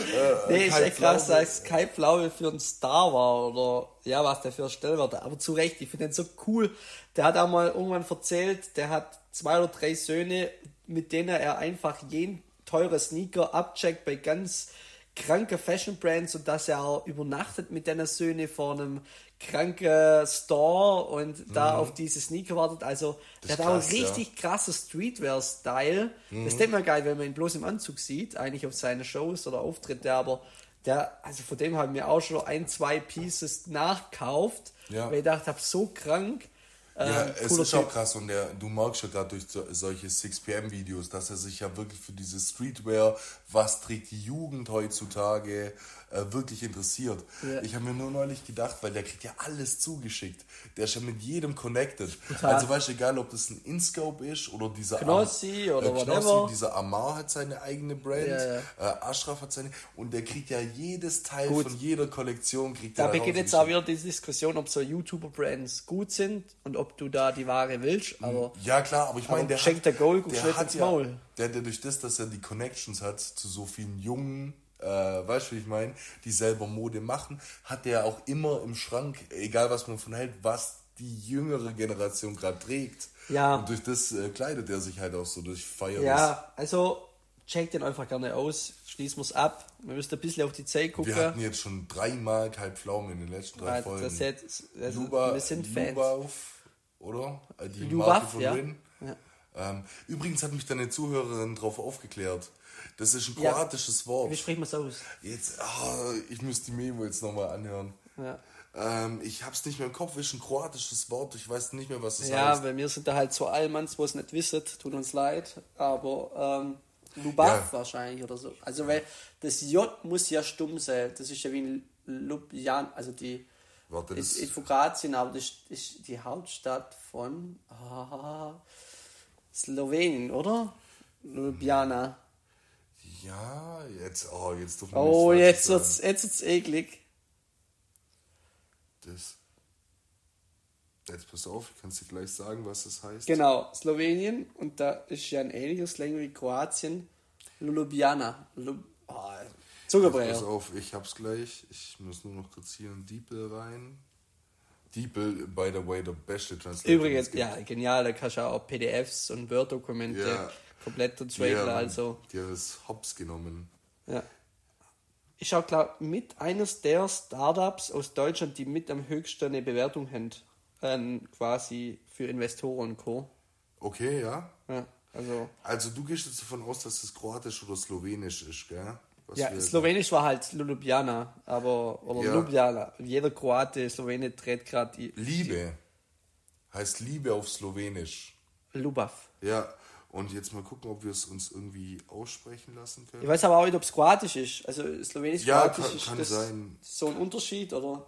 Nee, ist kein echt krass, dass Kai Pflaume für ein Star war oder ja, was der für ein Stellwert hat. Aber zu Recht, ich finde den so cool. Der hat auch mal irgendwann erzählt, der hat zwei oder drei Söhne, mit denen er einfach jeden teure Sneaker abcheckt bei ganz kranke Fashion Brands und dass er auch übernachtet mit deiner Söhne vor einem kranken Store und da auf diese Sneaker wartet. Also der ist hat auch krass, einen ja. richtig krasser Streetwear-Style. Das ist immer geil, wenn man ihn bloß im Anzug sieht, eigentlich auf seine Shows oder Auftritte, aber der, also von dem haben wir auch schon ein, zwei Pieces nachkauft, Ja. weil ich gedacht habe, so krank. Ähm, Ja, es ist auch krass und der, du merkst ja gerade durch so, solche 6pm-Videos, dass er sich ja wirklich für diese Streetwear, was trägt die Jugend heutzutage, äh, wirklich interessiert. Ja. Ich habe mir nur neulich gedacht, weil der kriegt ja alles zugeschickt. Der ist ja mit jedem connected. Total. Also weißt du, egal ob das ein Inscope ist oder dieser Knossi oder äh, whatever. dieser Amar hat seine eigene Brand, Ja, ja. Äh, Ashraf hat seine und der kriegt ja jedes Teil Gut. von jeder Kollektion kriegt Da beginnt jetzt auch wieder die Diskussion, ob so YouTuber-Brands gut sind und ob du da die Ware willst. Aber Ja, klar, aber ich meine, der schenkt der guckst der du jetzt hat ins ja, Maul. Der hat ja durch das, dass er die Connections hat zu so vielen jungen, äh, weißt du, wie ich meine, die selber Mode machen, hat der auch immer im Schrank, egal was man von hält, was die jüngere Generation gerade trägt. Ja. Und durch das äh, kleidet er sich halt auch so durch Feiern. ja, also check den einfach gerne aus, schließen wir es ab. Wir müssen ein bisschen auf die Zeit gucken. Wir hatten jetzt schon dreimal Kalb Pflaume in den letzten drei Weil Folgen. das jetzt, also Luba, wir sind Fans. Lubauf, oder? Äh, Die Lubav, Marke von ja. Rin. Ja. Ähm, übrigens hat mich deine Zuhörerin darauf aufgeklärt. Das ist ein Ja. kroatisches Wort. Wie sprechen wir es aus? Jetzt, ah, ich muss die Memo jetzt nochmal anhören. Ja. Ähm, ich hab's nicht mehr im Kopf, ist ein kroatisches Wort. Ich weiß nicht mehr, was es Ja, heißt. weil wir sind da halt so Allmanns, wo es nicht wissen, tut uns leid, aber ähm, Lubav Ja. wahrscheinlich oder so. Also weil das J muss ja stumm sein. Das ist ja wie ein Ljubljana, also die Warte, das, ist, von Kroatien, aber das ist die Hauptstadt von ah, Slowenien, oder? Ljubljana. Ja, jetzt, oh, jetzt dürfen wir Oh, jetzt wird's, jetzt wird's eklig. Das. Jetzt pass auf, ich kann dir gleich sagen, was das heißt. Genau, Slowenien und da ist ja ein ähnliches Slang wie Kroatien. Ljubljana. Lub oh, Pass Zuckerbrecher. auf, ich hab's gleich. Ich muss nur noch kurz hier in Diepel rein. Diepel, by the way, der beste Translator. Übrigens, ja, genial, da kannst du auch PDFs und Word-Dokumente Ja. Komplett gibt. translaten, Ja, also, Die hat es hops genommen. ja. Ich auch klar, mit eines der Startups aus Deutschland, die mit am höchsten eine Bewertung haben, ähm, quasi für Investoren und Co. Okay, ja. Ja, also, Also du gehst jetzt davon aus, dass es kroatisch oder slowenisch ist, gell? Was ja, Slowenisch war halt Ljubljana, aber, oder Ja. Ljubljana. Jeder Kroate, Slowene dreht gerade die Liebe. Heißt Liebe auf Slowenisch. Lubav. Ja. Und jetzt mal gucken, ob wir es uns irgendwie aussprechen lassen können. Ich weiß aber auch nicht, ob es kroatisch ist. Also Slowenisch, Ja, kroatisch kann- ist kann das sein. so ein Unterschied oder?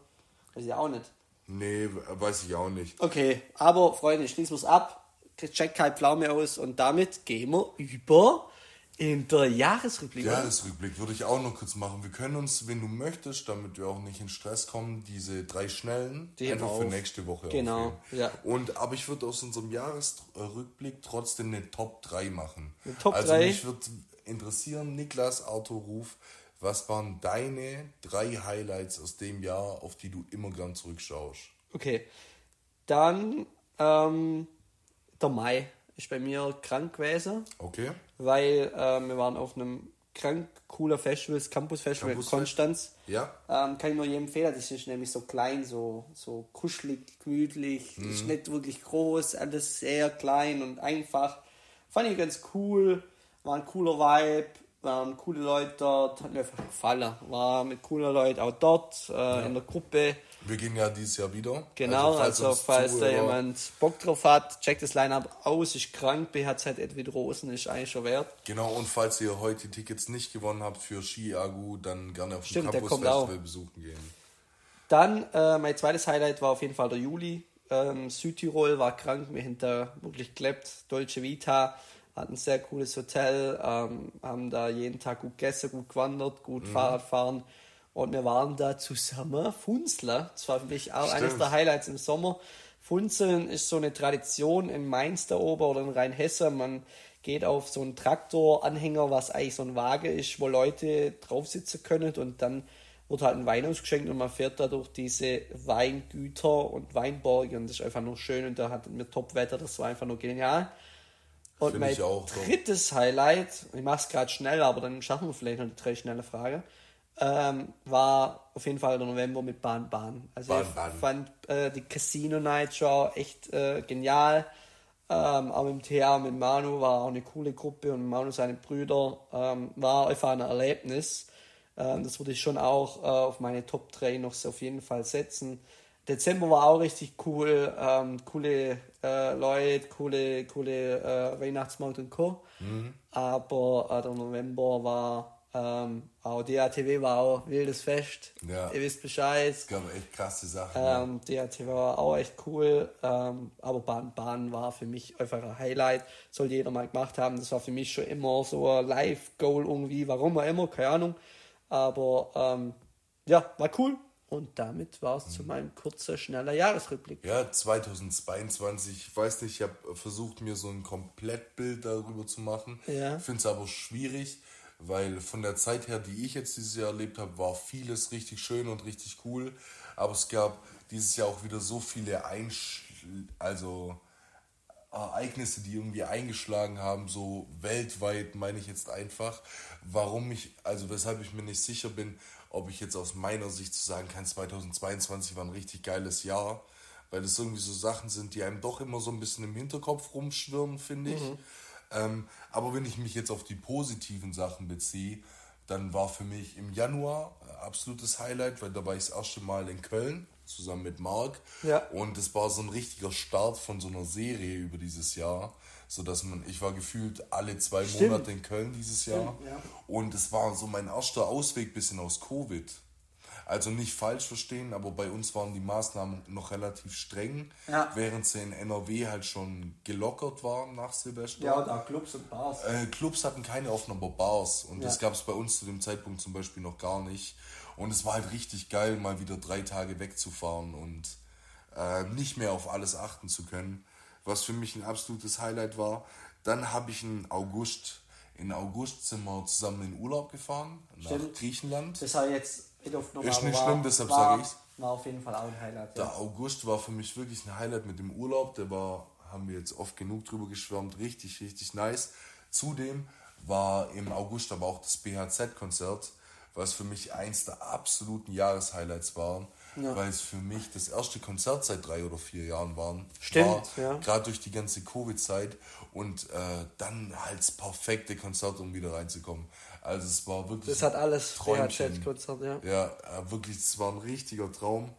Weiß ich auch nicht. Nee, weiß ich auch nicht. Okay, aber Freunde, schließen wir es ab. Check kein Pflaume aus und damit gehen wir über in der Jahresrückblick. Jahresrückblick würde ich auch noch kurz machen. Wir können uns, wenn du möchtest, damit wir auch nicht in Stress kommen, diese drei schnellen Die einfach für nächste Woche Genau, ja. Und, aber ich würde aus unserem Jahresrückblick trotzdem eine Top 3 machen. Eine Top also 3? mich würde interessieren, Niklas Autoruf, was waren deine drei Highlights aus dem Jahr, auf die du immer gern zurückschaust? Okay, dann ähm, der Mai ist bei mir krank gewesen, Okay? weil ähm, wir waren auf einem krank cooler Festival, das Campus Festival in Campus Konstanz. Ja? Ähm, kann ich nur jedem empfehlen. Das ist nämlich so klein, so, so kuschelig, gemütlich. Mhm. Ist nicht wirklich groß, alles sehr klein und einfach. Fand ich ganz cool. War ein cooler Vibe, waren coole Leute dort. Hat mir einfach gefallen. War mit coolen Leuten auch dort, äh, in der Gruppe. Wir gehen ja dieses Jahr wieder. Genau, also uns falls, da jemand Bock drauf hat, checkt das Line-Up aus. Ist krank, BHZ Edwin Rosen ist eigentlich schon wert. Genau, und falls ihr heute die Tickets nicht gewonnen habt für Ski Agu, dann gerne auf Stimmt, dem Campus. Festival besuchen gehen. Dann, äh, mein zweites Highlight war auf jeden Fall der Juli. Ähm, Südtirol war krank, wir haben da wirklich geklebt. Dolce Vita, hatten ein sehr cooles Hotel, ähm, haben da jeden Tag gut gegessen, gut gewandert, gut Mhm. Fahrrad fahren. Und wir waren da zusammen Funzler. Das war für mich auch eines Stimmt. der Highlights im Sommer. Funzeln ist so eine Tradition in Mainz da oben oder in Rheinhessen. Man geht auf so einen Traktoranhänger, was eigentlich so ein Wagen ist, wo Leute drauf sitzen können und dann wird halt ein Wein ausgeschenkt und man fährt da durch diese Weingüter und Weinberge und das ist einfach nur schön und da hatten wir Top-Wetter, das war einfach nur genial. Und Finde mein auch drittes Highlight, ich mache es gerade schnell, aber dann schaffen wir vielleicht noch die drei schnelle Frage, ähm, war auf jeden Fall der November mit Bahn Bahn. Also Bahn, ich Bahn. fand äh, die Casino Night Show echt äh, genial. Ähm, auch mit TA, mit Manu war auch eine coole Gruppe und Manu seine Brüder ähm, war einfach ein Erlebnis. Ähm, das würde ich schon auch äh, auf meine Top 3 noch auf jeden Fall setzen. Dezember war auch richtig cool. Ähm, coole äh, Leute, coole, coole äh, Weihnachtsmarkt und Co. Mhm. Aber äh, der November war ähm, auch DATW war auch wildes Fest. Ja. Ihr wisst Bescheid. Es gab echt krasse Sachen. ja. Ähm, DATW war auch echt cool. Ähm, aber Bahn Bahn war für mich einfach ein Highlight. Soll jeder mal gemacht haben. Das war für mich schon immer so ein Live-Goal irgendwie. Warum auch immer, keine Ahnung. Aber ähm, ja, war cool. Und damit war es Mhm. zu meinem kurzen, schneller Jahresrückblick. Ja, 2022, ich weiß nicht, ich habe versucht, mir so ein Komplettbild darüber zu machen. Ja. Finde es aber schwierig, weil von der Zeit her, die ich jetzt dieses Jahr erlebt habe, war vieles richtig schön und richtig cool. Aber es gab dieses Jahr auch wieder so viele Einsch also Ereignisse, die irgendwie eingeschlagen haben, so weltweit, meine ich jetzt einfach. Warum ich, also weshalb ich mir nicht sicher bin, ob ich jetzt aus meiner Sicht zu sagen kann, 2022 war ein richtig geiles Jahr, weil das irgendwie so Sachen sind, die einem doch immer so ein bisschen im Hinterkopf rumschwirren, finde ich. Ähm, aber wenn ich mich jetzt auf die positiven Sachen beziehe, dann war für mich im Januar äh, absolutes Highlight, weil da war ich das erste Mal in Köln zusammen mit Marc. Ja. Und es war so ein richtiger Start von so einer Serie über dieses Jahr, so dass man, ich war gefühlt alle zwei Stimmt. Monate in Köln dieses Jahr. ja. Und es war so mein erster Ausweg bisschen aus Covid. Also nicht falsch verstehen, aber bei uns waren die Maßnahmen noch relativ streng, Ja. während sie in NRW halt schon gelockert waren nach Silvester. Ja, da Clubs und Bars. Äh, Clubs hatten keine offenen, aber Bars. Und das Ja. gab es bei uns zu dem Zeitpunkt zum Beispiel noch gar nicht. Und es war halt richtig geil, mal wieder drei Tage wegzufahren und äh, nicht mehr auf alles achten zu können. Was für mich ein absolutes Highlight war. Dann habe ich in August, in August sind wir zusammen in Urlaub gefahren, nach Stimmt. Griechenland. Das ich jetzt. Ist nicht war, schlimm, deshalb war, sag ich's. War auf jeden Fall auch ein Highlight. Der Ja. August war für mich wirklich ein Highlight mit dem Urlaub. Der war, haben wir jetzt oft genug drüber geschwärmt, richtig, richtig nice. Zudem war im August aber auch das BHZ-Konzert, was für mich eins der absoluten Jahreshighlights war, Ja. weil es für mich das erste Konzert seit drei oder vier Jahren waren. Stimmt, war, ja. Gerade durch die ganze Covid-Zeit und äh, dann halt das perfekte Konzert, um wieder reinzukommen. Also es war wirklich Das hat alles. BHZ-Konzert, ja. Ja, äh, wirklich, es war ein richtiger Traum.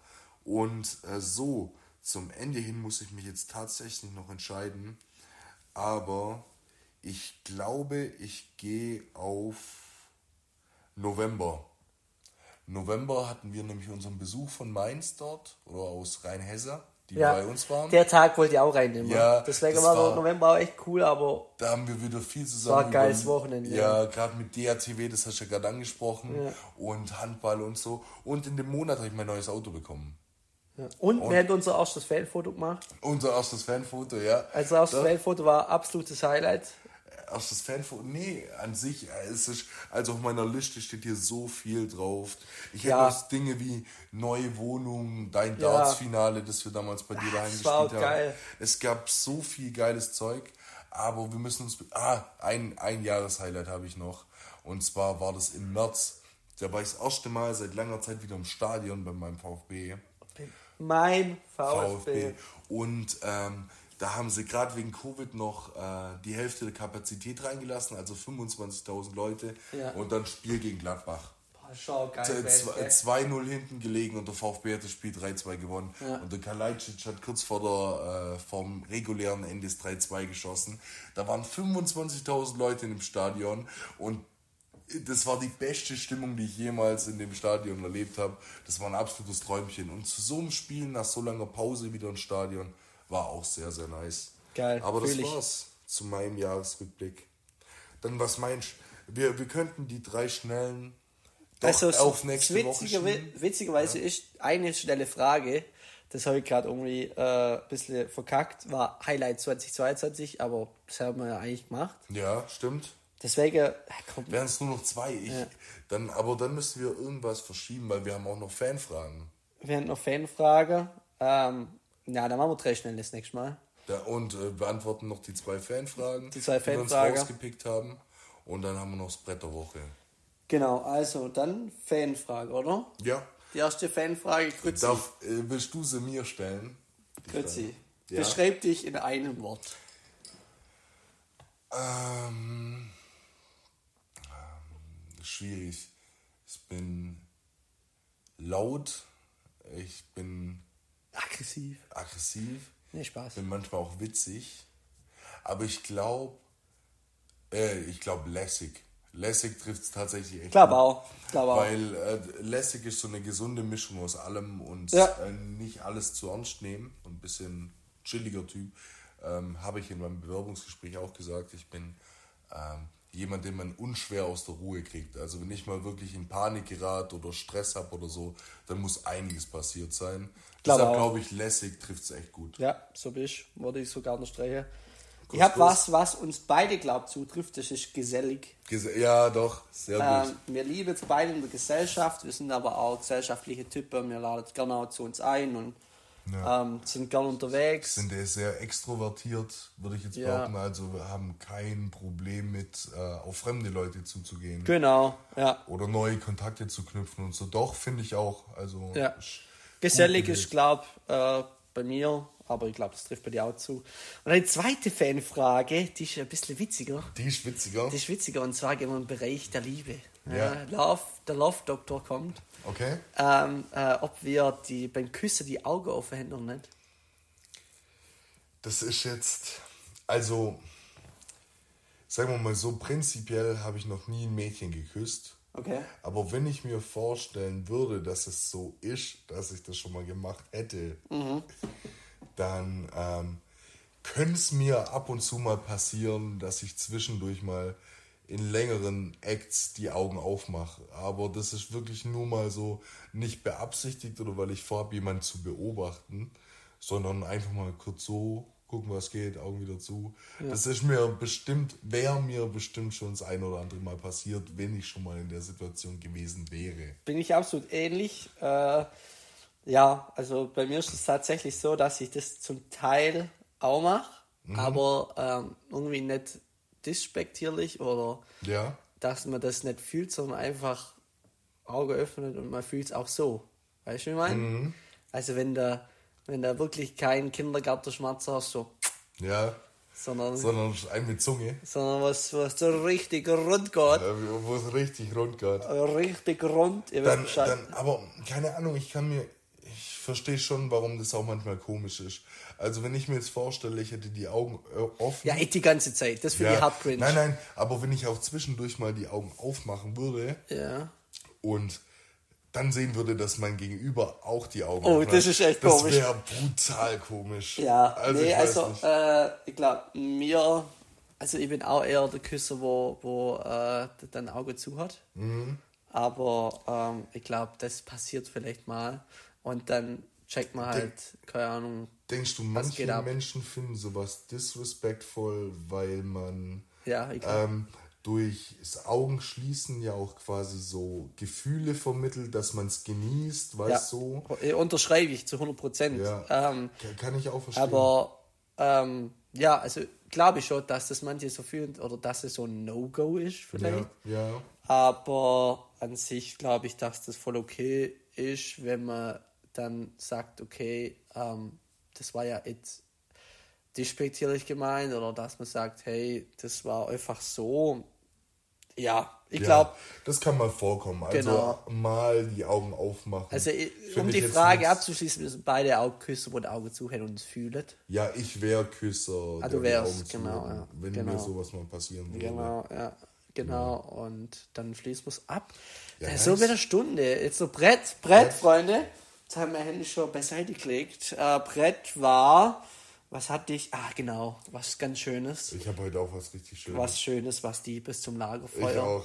Und äh, so, zum Ende hin muss ich mich jetzt tatsächlich noch entscheiden. Aber ich glaube, ich gehe auf November. November hatten wir nämlich unseren Besuch von Mainz dort oder aus Rheinhesse, die ja. bei uns waren. Der Tag wollte ich auch reinnehmen. Ja, Deswegen das war war- November auch echt cool, aber Da haben wir wieder viel war zusammen. ein geiles Wochenende, Ja, gerade mit DATW, das hast du ja gerade angesprochen. Ja. Und Handball und so. Und in dem Monat habe ich mein neues Auto bekommen. ja. Und, wir haben unser erstes Fanfoto gemacht. Unser erstes Fanfoto, ja. Also Das Fanfoto war absolutes Highlight. Erstes Fanfoto, nee, an sich, es ist, also auf meiner Liste steht hier so viel drauf. Ich hätte Ja. auch Dinge wie neue Wohnung, dein Ja. Darts-Finale, das wir damals bei dir daheim das war auch gespielt haben. geil. Es gab so viel geiles Zeug, aber wir müssen uns, ah, ein, ein Jahreshighlight habe ich noch. Und zwar war das im März. Da war ich das erste Mal seit langer Zeit wieder im Stadion bei meinem VfB. Mein VfB. VfB. Und ähm, da haben sie gerade wegen Covid noch äh, die Hälfte der Kapazität reingelassen, also 25.000 Leute. Ja. Und dann Spiel gegen Gladbach. Schau, geil. Z- Best, zw- gell? 2-0 hinten gelegen und der VfB hat das Spiel 3-2 gewonnen. Ja. Und der Kalajdzic hat kurz vor der, äh, vom regulären Ende das 3-2 geschossen. Da waren 25.000 Leute in dem Stadion und das war die beste Stimmung, die ich jemals in dem Stadion erlebt habe. Das war ein absolutes Träumchen. Und zu so einem Spiel nach so langer Pause wieder im Stadion war auch sehr, sehr nice. Geil, Aber das ich. war's zu meinem Jahresrückblick. Dann was meinst du? Wir, wir könnten die drei schnellen doch Also, auf nächste Woche witzige, schieben. witzigerweise ist eine schnelle Frage, das habe ich gerade irgendwie äh, ein bisschen verkackt, war Highlight 2022, aber das haben wir ja eigentlich gemacht. Ja, stimmt. Deswegen, ja, Wären es nur noch zwei. Ich, dann, aber dann müssen wir irgendwas verschieben, weil wir haben auch noch Fanfragen. wir haben noch Fanfrage. Ähm, ja, dann machen wir drei schnell das nächste Mal. Da, und äh, beantworten noch die zwei Fanfragen, Die zwei die wir uns Fanfragen. rausgepickt haben. Und dann haben wir noch das Brett der Woche. Genau, also dann Fanfrage, oder? Ja. Die erste Fanfrage, Grützi. Darf, äh, willst du sie mir stellen? Grützi. Ja. Beschreib dich in einem Wort. Ähm, ähm, schwierig. Ich bin laut, ich bin Aggressiv. aggressiv, Nee, Spaß. bin manchmal auch witzig. Aber ich glaube, äh, ich glaube lässig. Lässig trifft es tatsächlich echt. Gut. auch. Auch. Weil äh, lässig ist so eine gesunde Mischung aus allem und Ja. äh, nicht alles zu ernst nehmen. Ein bisschen chilliger Typ. Ähm, Habe ich in meinem Bewerbungsgespräch auch gesagt. Ich bin ähm, jemand, den man unschwer aus der Ruhe kriegt. Also wenn ich mal wirklich in Panik gerate oder Stress habe oder so, dann muss einiges passiert sein. Glaub Deshalb glaube ich, lässig trifft es echt gut. Ja, so bist ich. Würde ich sogar unterstreichen. Ich Kuss, habe was, was uns beide, glaubt, zutrifft. Das ist gesellig. Ges- Ja, doch, sehr gut. Ähm, wir lieben jetzt beide in der Gesellschaft. Wir sind aber auch gesellschaftliche Typen. Wir laden gerne auch zu uns ein und Ja. ähm, sind gerne unterwegs. sind er sehr extrovertiert, würde ich jetzt Ja. behaupten. Also wir haben kein Problem mit, äh, auf fremde Leute zuzugehen. Genau, ja. Oder neue Kontakte zu knüpfen und so. Doch, finde ich auch. Also Ja. Gesellig ist, glaube äh, bei mir, aber ich glaube, das trifft bei dir auch zu. Und eine zweite Fanfrage, die ist ein bisschen witziger. Die ist witziger. Die ist witziger und zwar gehen wir im Bereich der Liebe. Ja. Love, der Love-Doktor kommt. Okay. Ähm, äh, ob wir die, beim Küssen die Augen aufhängen oder nicht. Das ist jetzt, also, sagen wir mal so, prinzipiell habe ich noch nie ein Mädchen geküsst. Okay. Aber wenn ich mir vorstellen würde, dass es so ist, dass ich das schon mal gemacht hätte, dann ähm, könnte es mir ab und zu mal passieren, dass ich zwischendurch mal in längeren Acts die Augen aufmache. Aber das ist wirklich nur mal so nicht beabsichtigt oder weil ich vorhabe, jemanden zu beobachten, sondern einfach mal kurz so gucken, was geht, Augen wieder zu. Das ist mir bestimmt, wäre mir bestimmt schon das ein oder andere Mal passiert, wenn ich schon mal in der Situation gewesen wäre. Bin ich absolut ähnlich. Äh, ja, also bei mir ist es tatsächlich so, dass ich das zum Teil auch mache, aber ähm, irgendwie nicht despektierlich oder Ja, dass man das nicht fühlt, sondern einfach Auge öffnet und man fühlt es auch so. Weißt du, wie ich meine? Also wenn da, wenn da wirklich kein Kindergartenschmerz hast, so, ja, sondern, sondern ein mit Zunge, sondern was, was so richtig rund geht, äh, wo es richtig rund geht. richtig rund, ihr wisst Dann, Bescheid. dann, aber keine Ahnung, ich kann mir, verstehe schon, warum das auch manchmal komisch ist. Also wenn ich mir jetzt vorstelle, ich hätte die Augen äh, offen. ja, ich die ganze Zeit, das finde ich hart cringe. Nein, nein, aber wenn ich auch zwischendurch mal die Augen aufmachen würde Ja. und dann sehen würde, dass mein Gegenüber auch die Augen Oh, das ist echt das komisch. wäre brutal komisch. Ja, also nee, ich also äh, ich glaube, mir, also ich bin auch eher der Küsser, wo, wo äh, dann Auge zu hat. Mhm. Aber ähm, ich glaube, das passiert vielleicht mal und dann checkt man halt, keine Ahnung, Denkst du, manche? Menschen finden sowas disrespektvoll, weil man ja, ähm, durch das Augenschließen ja auch quasi so Gefühle vermittelt, dass man es genießt, ja, weißt du? äh, unterschreibe ich zu 100 Prozent. Ja, Ähm, kann- kann ich auch verstehen. aber ähm, ja, also glaube ich schon, dass das manche so fühlen oder dass es so ein No-Go ist vielleicht. ja, ja, Aber an sich glaube ich, dass das voll okay ist, wenn man dann sagt, okay, ähm, das war ja jetzt despektierlich gemeint oder dass man sagt, hey, das war einfach so. Ja, ich ja, glaube, das kann mal vorkommen. Also Genau. mal die Augen aufmachen. also Find um die Frage abzuschließen, müssen beide Augen küssen, wo die Augen zuhören und es fühlen. Ja, ich wäre Küsser. Ah, der du wärst, genau, ja, Wenn genau. mir sowas mal passieren würde. Genau, ja. Genau, und dann schließen wir es ab. Ja, Ja, so nice. wieder eine Stunde. Jetzt so Brett, Brett, Brett. Freunde. Jetzt haben wir Handy schon beiseite gelegt. Äh, Brett war, was hatte ich? Ah, genau, was ganz Schönes. Ich habe heute auch was richtig Schönes. Was Schönes, was Diebes zum ich Lagerfeuer. auch.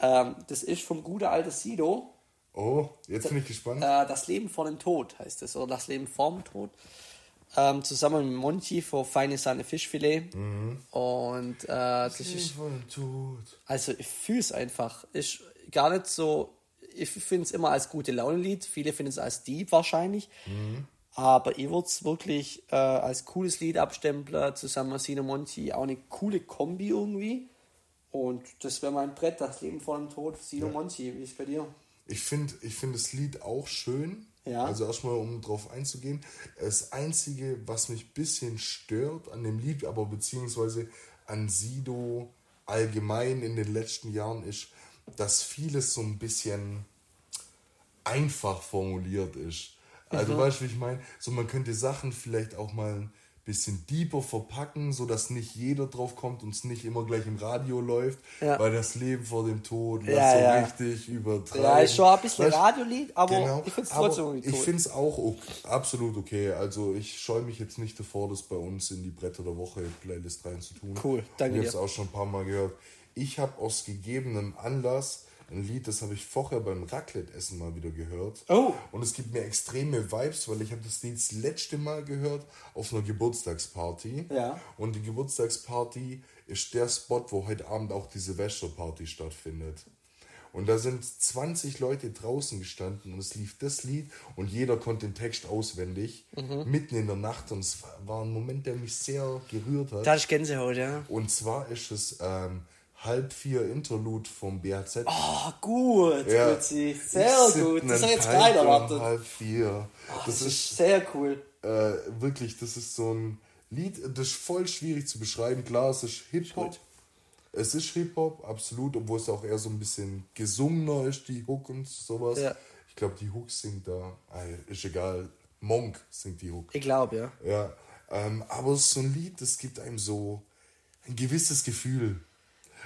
Ähm, das ist vom gute alte Sido. Oh, jetzt bin ich gespannt. Äh, das Leben vor dem Tod heißt es, oder das Leben vor dem Tod. Ähm, zusammen mit Monchi für feine Sahne Fischfilet. Mhm. Und äh, das Ich ist voll tot. Also ich fühle es einfach. Ist gar nicht so. Ich finde es immer als gute Laune-Lied. Viele finden es als Dieb wahrscheinlich. Aber ich würde es wirklich äh, als cooles Lied abstempeln, zusammen mit Sino Monti. Auch eine coole Kombi irgendwie. Und das wäre mein Brett, das Leben vor dem Tod. Sino Monti, wie ist bei dir? Ich finde ich find das Lied auch schön. Ja. Also erstmal, um drauf einzugehen. Das Einzige, was mich ein bisschen stört an dem Lied, aber beziehungsweise an Sido allgemein in den letzten Jahren, ist, dass vieles so ein bisschen einfach formuliert ist. Also weißt du, wie ich meine? So, man könnte Sachen vielleicht auch mal ein bisschen deeper verpacken, sodass nicht jeder drauf kommt und es nicht immer gleich im Radio läuft, Ja. weil das Leben vor dem Tod Ja, was so ja. richtig übertreiben. Ja, ist schon ein bisschen Weißt Radiolied, aber Genau, ich finde es aber trotzdem irgendwie Ich finde es auch ok- absolut okay. Also ich scheue mich jetzt nicht davor, das bei uns in die Bretter der Woche Playlist reinzutun. Cool, danke Ich habe es auch schon ein paar Mal gehört. Ich habe aus gegebenem Anlass ein Lied, das habe ich vorher beim Raclette-Essen mal wieder gehört. Oh. Und es gibt mir extreme Vibes, weil ich habe das Lied das letzte Mal gehört auf einer Geburtstagsparty. Ja. Und die Geburtstagsparty ist der Spot, wo heute Abend auch die Silvesterparty stattfindet. Und da sind 20 Leute draußen gestanden und es lief das Lied und jeder konnte den Text auswendig, Mhm. mitten in der Nacht. Und es war ein Moment, der mich sehr gerührt hat. Da ist Gänsehaut, ja. Und zwar ist es ähm, halb vier Interlude vom BHZ. Oh, gut, Ja. Ich Sehr gut. Das habe ich jetzt um erwartet. halb vier. Das das ist sehr cool. äh, wirklich, das ist so ein Lied, das ist voll schwierig zu beschreiben. Klar, es ist Hip-Hop. Es ist Hip-Hop, absolut, obwohl es auch eher so ein bisschen gesungener ist, die Hook und sowas. Ja. Ich glaube, die Hook singt da, äh, ist egal, Monk singt die Hook. Ich glaube, ja. Ja, ähm, aber es ist so ein Lied, das gibt einem so ein gewisses Gefühl.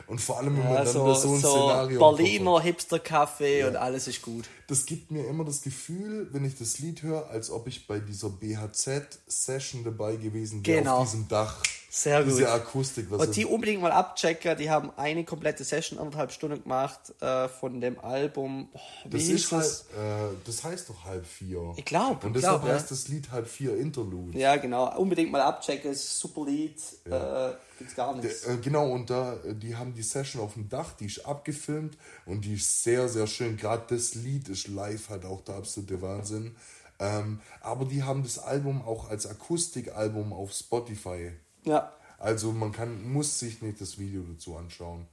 Und vor allem, wenn man ja dann so, so ein so Szenario Berliner Hipster-Café und alles ist gut. das gibt mir immer das Gefühl, wenn ich das Lied höre, als ob ich bei dieser BHZ-Session dabei gewesen wäre Genau. auf diesem Dach. Sehr Diese gut. Akustik. Was Und die unbedingt mal abchecken, die haben eine komplette Session, anderthalb Stunden gemacht äh, von dem Album. Oh, das, ist halt, äh, das heißt doch halb vier. Ich glaub, Und deshalb glaub, ja. heißt das Lied halb vier Interlude. Ja, genau. Unbedingt mal abchecken, ist super Lied. Äh, gibt's gar nichts. Äh, genau, und da, äh, die haben die Session auf dem Dach, die ist abgefilmt und die ist sehr, sehr schön. Gerade das Lied ist live halt auch der absolute Wahnsinn. Ähm, aber die haben das Album auch als Akustikalbum auf Spotify. Ja. Also man kann, muss sich nicht das Video dazu anschauen.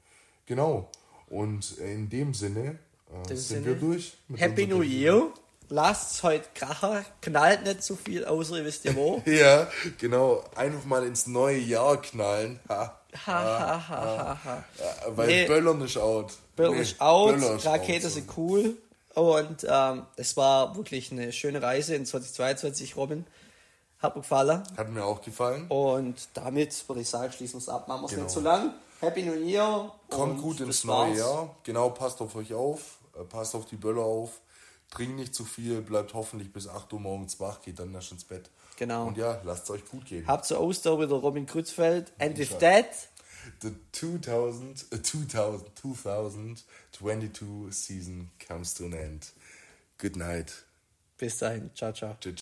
Genau. Und in dem Sinne äh, Dem sind Sinne, wir durch. Happy New Year. Lasst heute krachen. Knallt nicht zu viel, außer ihr wisst ja wo. <laughs> Ja, genau. Einfach mal ins neue Jahr knallen. Ha. Ha, ha, ha, ha, ha. Ja, weil Nee. Böllern ist out. Böller Nee, ist out, Böller ist Rakete out, so. sind cool. Und ähm, es war wirklich eine schöne Reise in 2022, Robin. Hat mir gefallen. Hat mir auch gefallen. Und damit würde ich sagen, schließen wir es ab. Machen wir es Genau. nicht zu lang. Happy New Year. Kommt gut ins neue. Jahr. Genau, passt auf euch auf. Äh, Passt auf die Böller auf. Trinkt nicht zu viel. Bleibt hoffentlich bis 8 Uhr morgens wach. Geht dann erst ins Bett. Genau. Und ja, lasst es euch gut gehen. Habt zur Oster wieder Robin Krützfeld. And with Ja. that, The 2000, uh, 2000, 2022 season comes to an end. Good night. bis dahin. Ciao, ciao. Ciao,